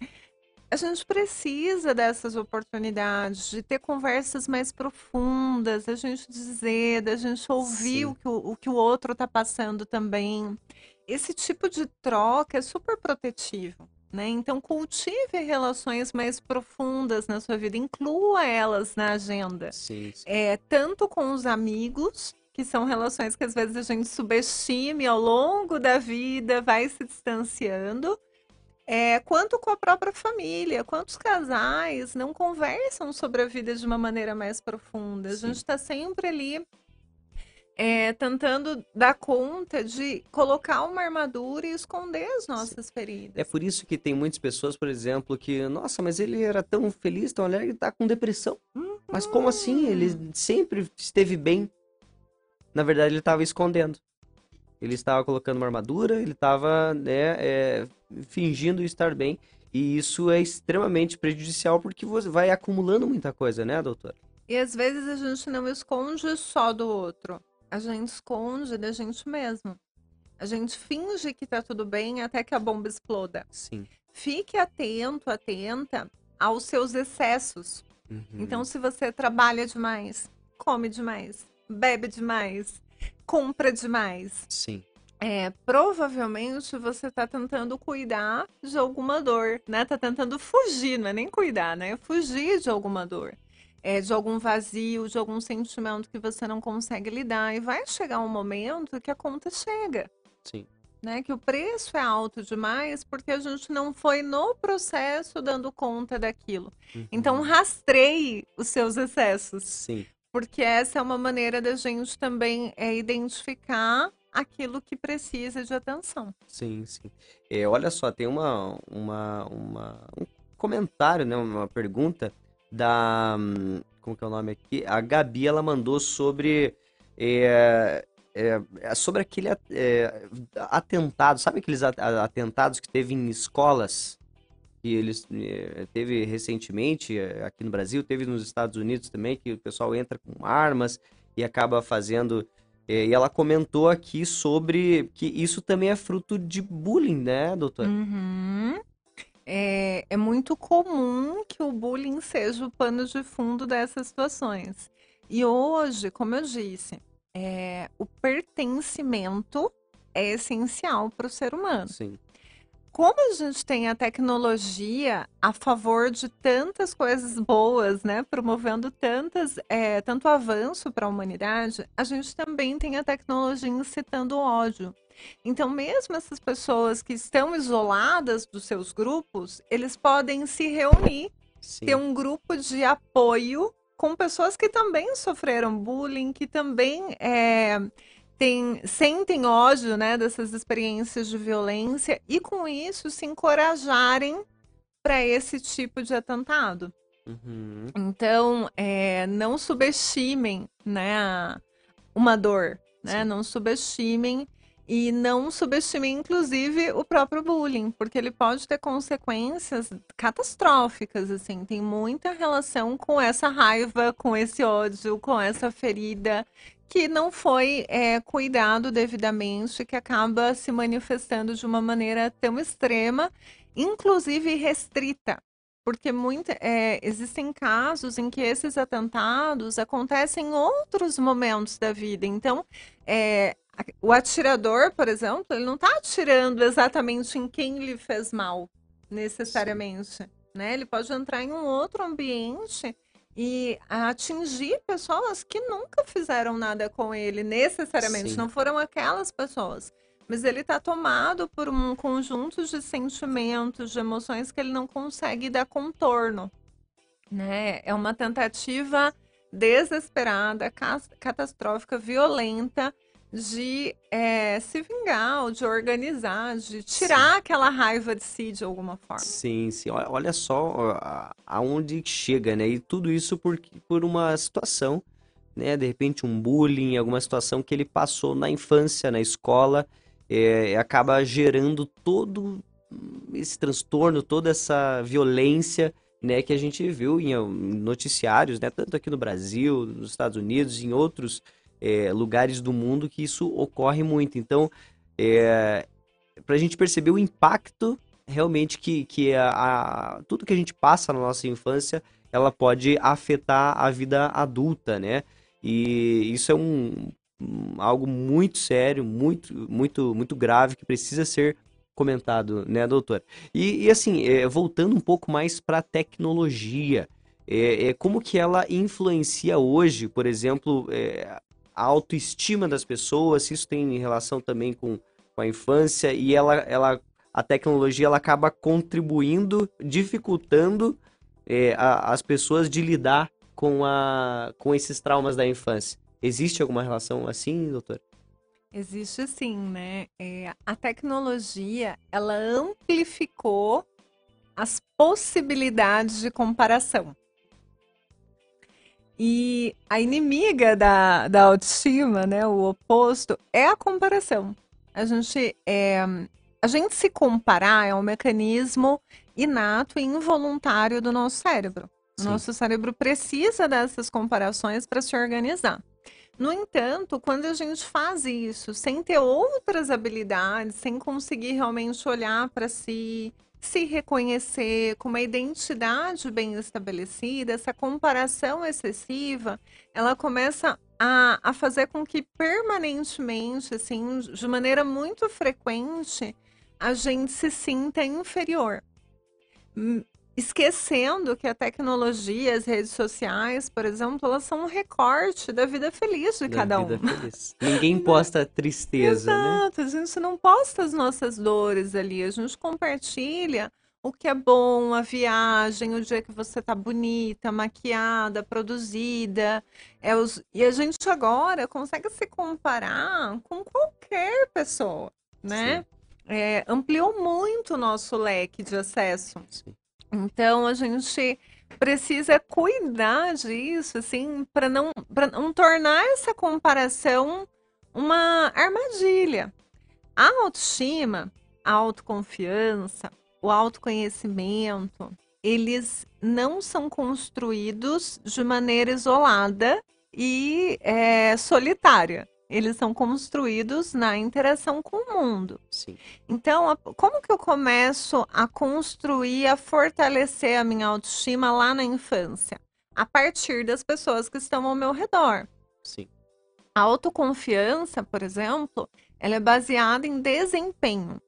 A gente precisa dessas oportunidades, de ter conversas mais profundas, a gente dizer, da gente ouvir o que o, o que o outro está passando também. Esse tipo de troca é super protetivo. Né? Então, cultive relações mais profundas na sua vida, inclua elas na agenda. Sim, sim. É, tanto com os amigos, que são relações que às vezes a gente subestima ao longo da vida, vai se distanciando, é, quanto com a própria família. Quantos casais não conversam sobre a vida de uma maneira mais profunda? A gente está sempre ali é, tentando dar conta de colocar uma armadura e esconder as nossas Sim. feridas. É por isso que tem muitas pessoas, por exemplo, que, nossa, mas ele era tão feliz, tão alegre, tá com depressão. Uhum. Mas como assim? Ele uhum. sempre esteve bem. Na verdade, ele estava escondendo. Ele estava colocando uma armadura, ele estava né, é, fingindo estar bem. E isso é extremamente prejudicial porque você vai acumulando muita coisa, né, doutora? E às vezes a gente não esconde só do outro a gente esconde da gente mesmo. A gente finge que tá tudo bem até que a bomba exploda. Sim. Fique atento, atenta aos seus excessos. Uhum. Então, se você trabalha demais, come demais, bebe demais, compra demais. Sim. É, provavelmente você está tentando cuidar de alguma dor, né? Tá tentando fugir, não é nem cuidar, né? Fugir de alguma dor é, de algum vazio, de algum sentimento que você não consegue lidar. E vai chegar um momento que a conta chega. Sim. Né, que o preço é alto demais porque a gente não foi no processo dando conta daquilo. Uhum. Então rastreie os seus excessos. Sim. Porque essa é uma maneira da gente também é, identificar aquilo que precisa de atenção. Sim, sim. É, olha só, tem uma, uma, uma, um comentário, né, uma pergunta da. Como que é o nome aqui? A Gabi ela mandou sobre. É, é, é sobre aquele é, atentado, sabe aqueles atentados que teve em escolas? Que eles é, teve recentemente é, aqui no Brasil, teve nos Estados Unidos também, que o pessoal entra com armas e acaba fazendo. e ela comentou aqui sobre que isso também é fruto de bullying, né, doutor? Uhum é, é muito comum que o bullying seja o pano de fundo dessas situações. E hoje, como eu disse, é, o pertencimento é essencial para o ser humano. Sim. Como a gente tem a tecnologia a favor de tantas coisas boas, né, promovendo tantas, é, tanto avanço para a humanidade, a gente também tem a tecnologia incitando ódio. Então, mesmo essas pessoas que estão isoladas dos seus grupos, eles podem se reunir, Sim. ter um grupo de apoio com pessoas que também sofreram bullying, que também é, tem, sentem ódio né, dessas experiências de violência e, com isso, se encorajarem para esse tipo de atentado. Uhum. Então, é, não subestimem né, uma dor, né? não subestimem e não subestime, inclusive, o próprio bullying, porque ele pode ter consequências catastróficas, assim. Tem muita relação com essa raiva, com esse ódio, com essa ferida que não foi é, cuidado devidamente, que acaba se manifestando de uma maneira tão extrema, inclusive restrita. Porque muita, é, existem casos em que esses atentados acontecem em outros momentos da vida. Então, é, o atirador, por exemplo, ele não está atirando exatamente em quem lhe fez mal, necessariamente. Né? Ele pode entrar em um outro ambiente e atingir pessoas que nunca fizeram nada com ele, necessariamente. Sim. Não foram aquelas pessoas. Mas ele está tomado por um conjunto de sentimentos, de emoções que ele não consegue dar contorno. Né? É uma tentativa desesperada, catastrófica, violenta de é, se vingar, de organizar, de tirar sim. aquela raiva de si de alguma forma. Sim, sim. Olha só aonde chega, né? E tudo isso por, por uma situação, né? De repente um bullying, alguma situação que ele passou na infância, na escola, é, acaba gerando todo esse transtorno, toda essa violência, né? Que a gente viu em noticiários, né? Tanto aqui no Brasil, nos Estados Unidos, em outros é, lugares do mundo que isso ocorre muito. Então, é, para a gente perceber o impacto realmente que, que a, a, tudo que a gente passa na nossa infância, ela pode afetar a vida adulta, né? E isso é um, um algo muito sério, muito, muito, muito grave que precisa ser comentado, né, doutor? E, e assim, é, voltando um pouco mais para a tecnologia, é, é, como que ela influencia hoje, por exemplo, é, a autoestima das pessoas, isso tem relação também com, com a infância e ela, ela a tecnologia ela acaba contribuindo, dificultando é, a, as pessoas de lidar com, a, com esses traumas da infância. Existe alguma relação assim, doutor? Existe sim, né? É, a tecnologia ela amplificou as possibilidades de comparação. E a inimiga da, da autoestima, né, o oposto, é a comparação. A gente, é, a gente se comparar é um mecanismo inato e involuntário do nosso cérebro. O nosso cérebro precisa dessas comparações para se organizar. No entanto, quando a gente faz isso sem ter outras habilidades, sem conseguir realmente olhar para si, se reconhecer com uma identidade bem estabelecida, essa comparação excessiva, ela começa a, a fazer com que permanentemente, assim, de maneira muito frequente, a gente se sinta inferior esquecendo que a tecnologia, as redes sociais, por exemplo, elas são um recorte da vida feliz de da cada um. <laughs> Ninguém posta tristeza, Exato, né? Exato, a gente não posta as nossas dores ali, a gente compartilha o que é bom, a viagem, o dia que você tá bonita, maquiada, produzida. É os... E a gente agora consegue se comparar com qualquer pessoa, né? É, ampliou muito o nosso leque de acesso. Sim. Então a gente precisa cuidar disso, assim, para não, não tornar essa comparação uma armadilha. A autoestima, a autoconfiança, o autoconhecimento, eles não são construídos de maneira isolada e é, solitária eles são construídos na interação com o mundo. Sim. Então, como que eu começo a construir, a fortalecer a minha autoestima lá na infância? A partir das pessoas que estão ao meu redor. Sim. A autoconfiança, por exemplo, ela é baseada em desempenho.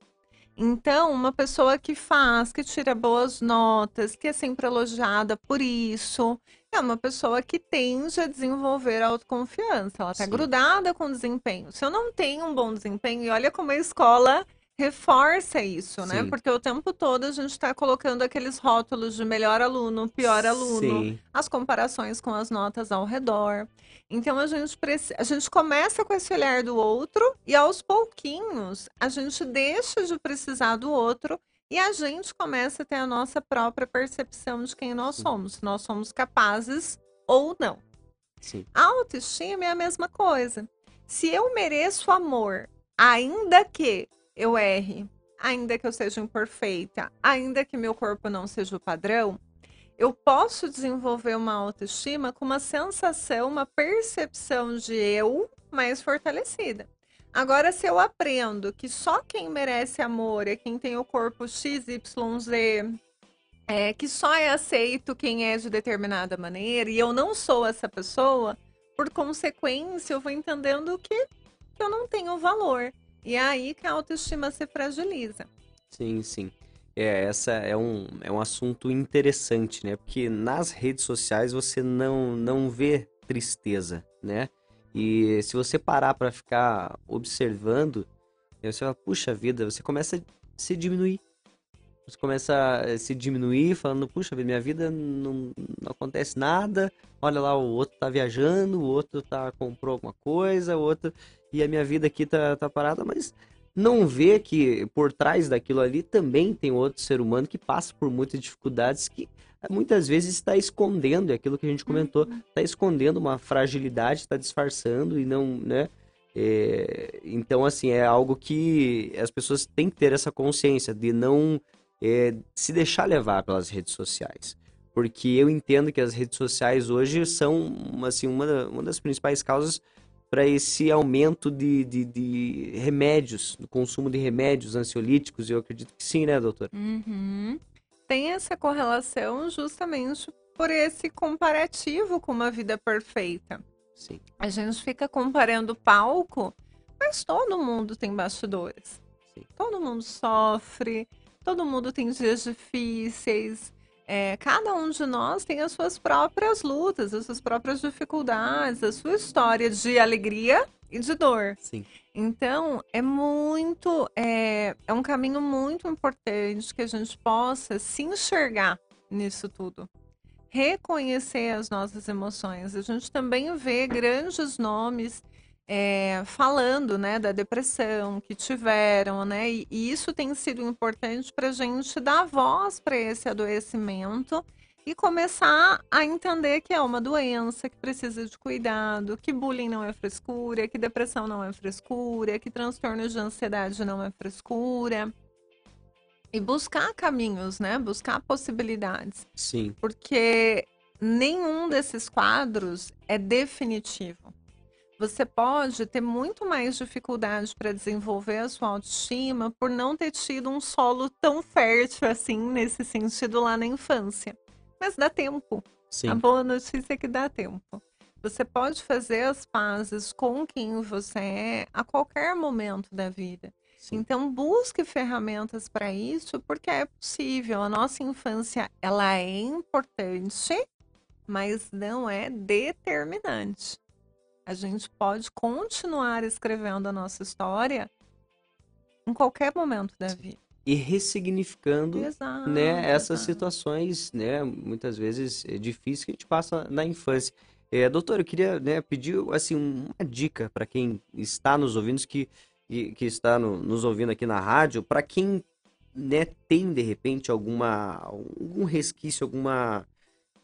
Então, uma pessoa que faz, que tira boas notas, que é sempre elogiada por isso, é uma pessoa que tende a desenvolver autoconfiança. Ela está grudada com o desempenho. Se eu não tenho um bom desempenho, e olha como a escola reforça isso, né? Sim. Porque o tempo todo a gente está colocando aqueles rótulos de melhor aluno, pior aluno, Sim. as comparações com as notas ao redor. Então a gente, a gente começa com esse olhar do outro e aos pouquinhos a gente deixa de precisar do outro e a gente começa a ter a nossa própria percepção de quem nós somos, se nós somos capazes ou não. Sim. A autoestima é a mesma coisa. Se eu mereço amor, ainda que eu erre, ainda que eu seja imperfeita, ainda que meu corpo não seja o padrão, eu posso desenvolver uma autoestima com uma sensação, uma percepção de eu mais fortalecida. Agora, se eu aprendo que só quem merece amor é quem tem o corpo XYZ, é, que só é aceito quem é de determinada maneira, e eu não sou essa pessoa, por consequência, eu vou entendendo que, que eu não tenho valor. E é aí que a autoestima se fragiliza. Sim, sim. É, essa é um, é um assunto interessante, né? Porque nas redes sociais você não, não vê tristeza, né? E se você parar para ficar observando, você fala, puxa vida, você começa a se diminuir. Você começa a se diminuir, falando, puxa vida, minha vida não, não acontece nada. Olha lá, o outro tá viajando, o outro tá comprou alguma coisa, o outro e a minha vida aqui tá, tá parada, mas não vê que por trás daquilo ali também tem outro ser humano que passa por muitas dificuldades que muitas vezes está escondendo, é aquilo que a gente comentou, está uhum. escondendo uma fragilidade, está disfarçando e não, né? É, então, assim, é algo que as pessoas têm que ter essa consciência de não é, se deixar levar pelas redes sociais. Porque eu entendo que as redes sociais hoje são, assim, uma, uma das principais causas para esse aumento de, de, de, remédios, do consumo de remédios ansiolíticos, eu acredito que sim, né, doutor? Uhum. Tem essa correlação justamente por esse comparativo com uma vida perfeita. Sim. A gente fica comparando palco, mas todo mundo tem bastidores. Sim. Todo mundo sofre, todo mundo tem dias difíceis. É, cada um de nós tem as suas próprias lutas, as suas próprias dificuldades, a sua história de alegria e de dor. Sim. Então, é muito, é, é um caminho muito importante que a gente possa se enxergar nisso tudo. Reconhecer as nossas emoções. A gente também vê grandes nomes é, falando né, da depressão que tiveram, né? E, e isso tem sido importante para a gente dar voz para esse adoecimento e começar a entender que é uma doença que precisa de cuidado, que bullying não é frescura, que depressão não é frescura, que transtorno de ansiedade não é frescura. E buscar caminhos, né? Buscar possibilidades. Sim. Porque nenhum desses quadros é definitivo você pode ter muito mais dificuldade para desenvolver a sua autoestima por não ter tido um solo tão fértil assim, nesse sentido, lá na infância. Mas dá tempo. Sim. A boa notícia é que dá tempo. Você pode fazer as pazes com quem você é a qualquer momento da vida. Sim. Então busque ferramentas para isso, porque é possível. A nossa infância ela é importante, mas não é determinante. A gente pode continuar escrevendo a nossa história em qualquer momento da vida. E ressignificando exato, né, essas situações, né, muitas vezes é difíceis que a gente passa na infância. É, doutor, eu queria né, pedir assim, uma dica para quem está nos ouvindo, que, que está no, nos ouvindo aqui na rádio, para quem né, tem de repente alguma algum resquício, alguma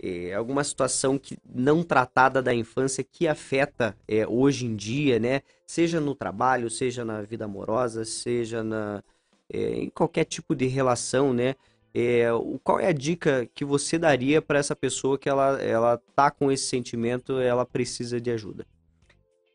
é, alguma situação que não tratada da infância que afeta é, hoje em dia, né? Seja no trabalho, seja na vida amorosa, seja na, é, em qualquer tipo de relação, né? É, o, qual é a dica que você daria para essa pessoa que ela, ela tá com esse sentimento, ela precisa de ajuda?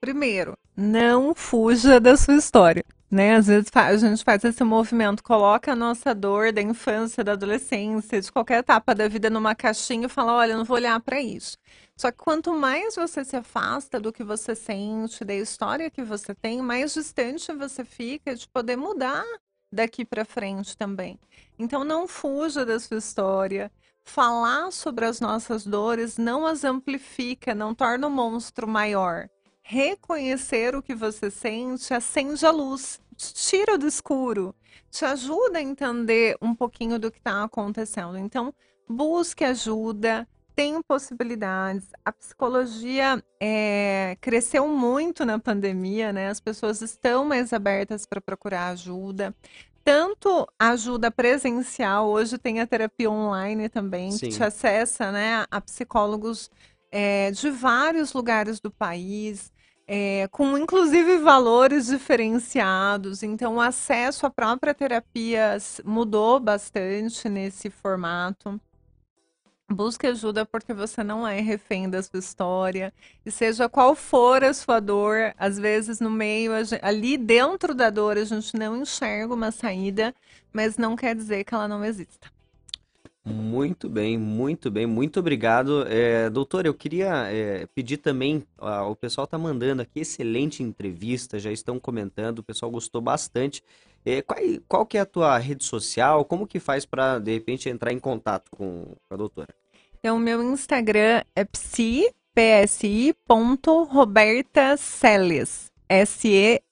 Primeiro, não fuja da sua história né? Às vezes a gente faz esse movimento, coloca a nossa dor da infância, da adolescência, de qualquer etapa da vida numa caixinha e fala, olha, eu não vou olhar para isso. Só que quanto mais você se afasta do que você sente, da história que você tem, mais distante você fica de poder mudar daqui para frente também. Então não fuja da sua história. Falar sobre as nossas dores não as amplifica, não torna o monstro maior reconhecer o que você sente acende a luz, te tira do escuro, te ajuda a entender um pouquinho do que está acontecendo. Então, busque ajuda, tem possibilidades. A psicologia é, cresceu muito na pandemia, né? As pessoas estão mais abertas para procurar ajuda. Tanto ajuda presencial, hoje tem a terapia online também, Sim. que te acessa né, a psicólogos é, de vários lugares do país é, com inclusive valores diferenciados. Então, o acesso à própria terapia mudou bastante nesse formato. Busque ajuda porque você não é refém da sua história. E seja qual for a sua dor, às vezes no meio, ali dentro da dor, a gente não enxerga uma saída, mas não quer dizer que ela não exista. Muito bem, muito bem, muito obrigado. É, doutor, eu queria é, pedir também, ó, o pessoal está mandando aqui, excelente entrevista, já estão comentando, o pessoal gostou bastante. É, qual, qual que é a tua rede social? Como que faz para, de repente, entrar em contato com a doutora? Então, o meu Instagram é psi, psi.robertaceles. S-E-L-E-S.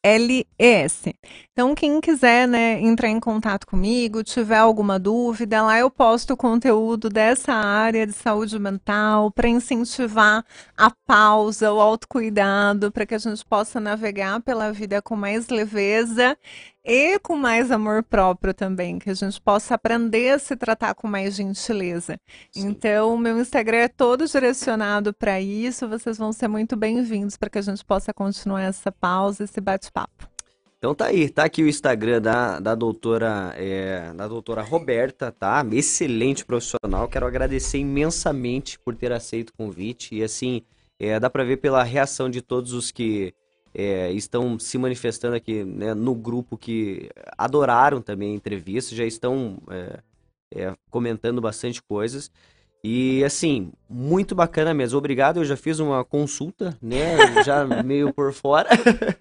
Então, quem quiser né, entrar em contato comigo, tiver alguma dúvida, lá eu posto conteúdo dessa área de saúde mental para incentivar a pausa, o autocuidado, para que a gente possa navegar pela vida com mais leveza e com mais amor próprio também, que a gente possa aprender a se tratar com mais gentileza. Sim. Então, meu Instagram é todo direcionado para isso. Vocês vão ser muito bem-vindos para que a gente possa continuar essa pausa, esse bate-papo. Então tá aí, tá aqui o Instagram da, da doutora é, da doutora Roberta, tá? Excelente profissional. Quero agradecer imensamente por ter aceito o convite. E assim, é, dá para ver pela reação de todos os que é, estão se manifestando aqui né, no grupo que adoraram também a entrevista, já estão é, é, comentando bastante coisas. E assim, muito bacana mesmo. Obrigado, eu já fiz uma consulta, né? Já <laughs> meio por fora,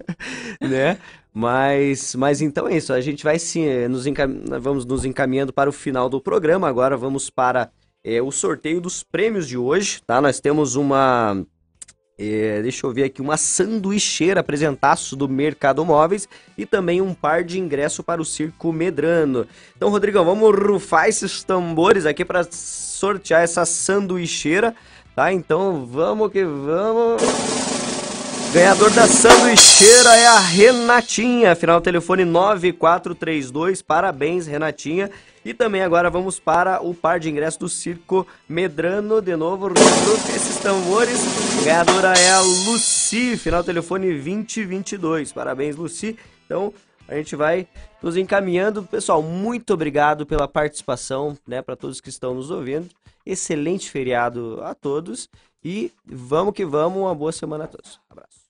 <laughs> né? Mas, mas então é isso. A gente vai se nos encam... vamos nos encaminhando para o final do programa. Agora vamos para é, o sorteio dos prêmios de hoje, tá? Nós temos uma é, deixa eu ver aqui, uma sanduicheira apresentaço do Mercado Móveis e também um par de ingresso para o Circo Medrano. Então, Rodrigão, vamos rufar esses tambores aqui para sortear essa sanduicheira, tá? Então, vamos que vamos. Ganhador da sanduicheira é a Renatinha, final telefone 9432. Parabéns, Renatinha. E também agora vamos para o par de ingressos do Circo Medrano. De novo, esses tambores. Ganhadora é a Luci, final telefone 2022. Parabéns, Luci. Então, a gente vai nos encaminhando. Pessoal, muito obrigado pela participação, né, para todos que estão nos ouvindo. Excelente feriado a todos e vamos que vamos, uma boa semana a todos. Abraço.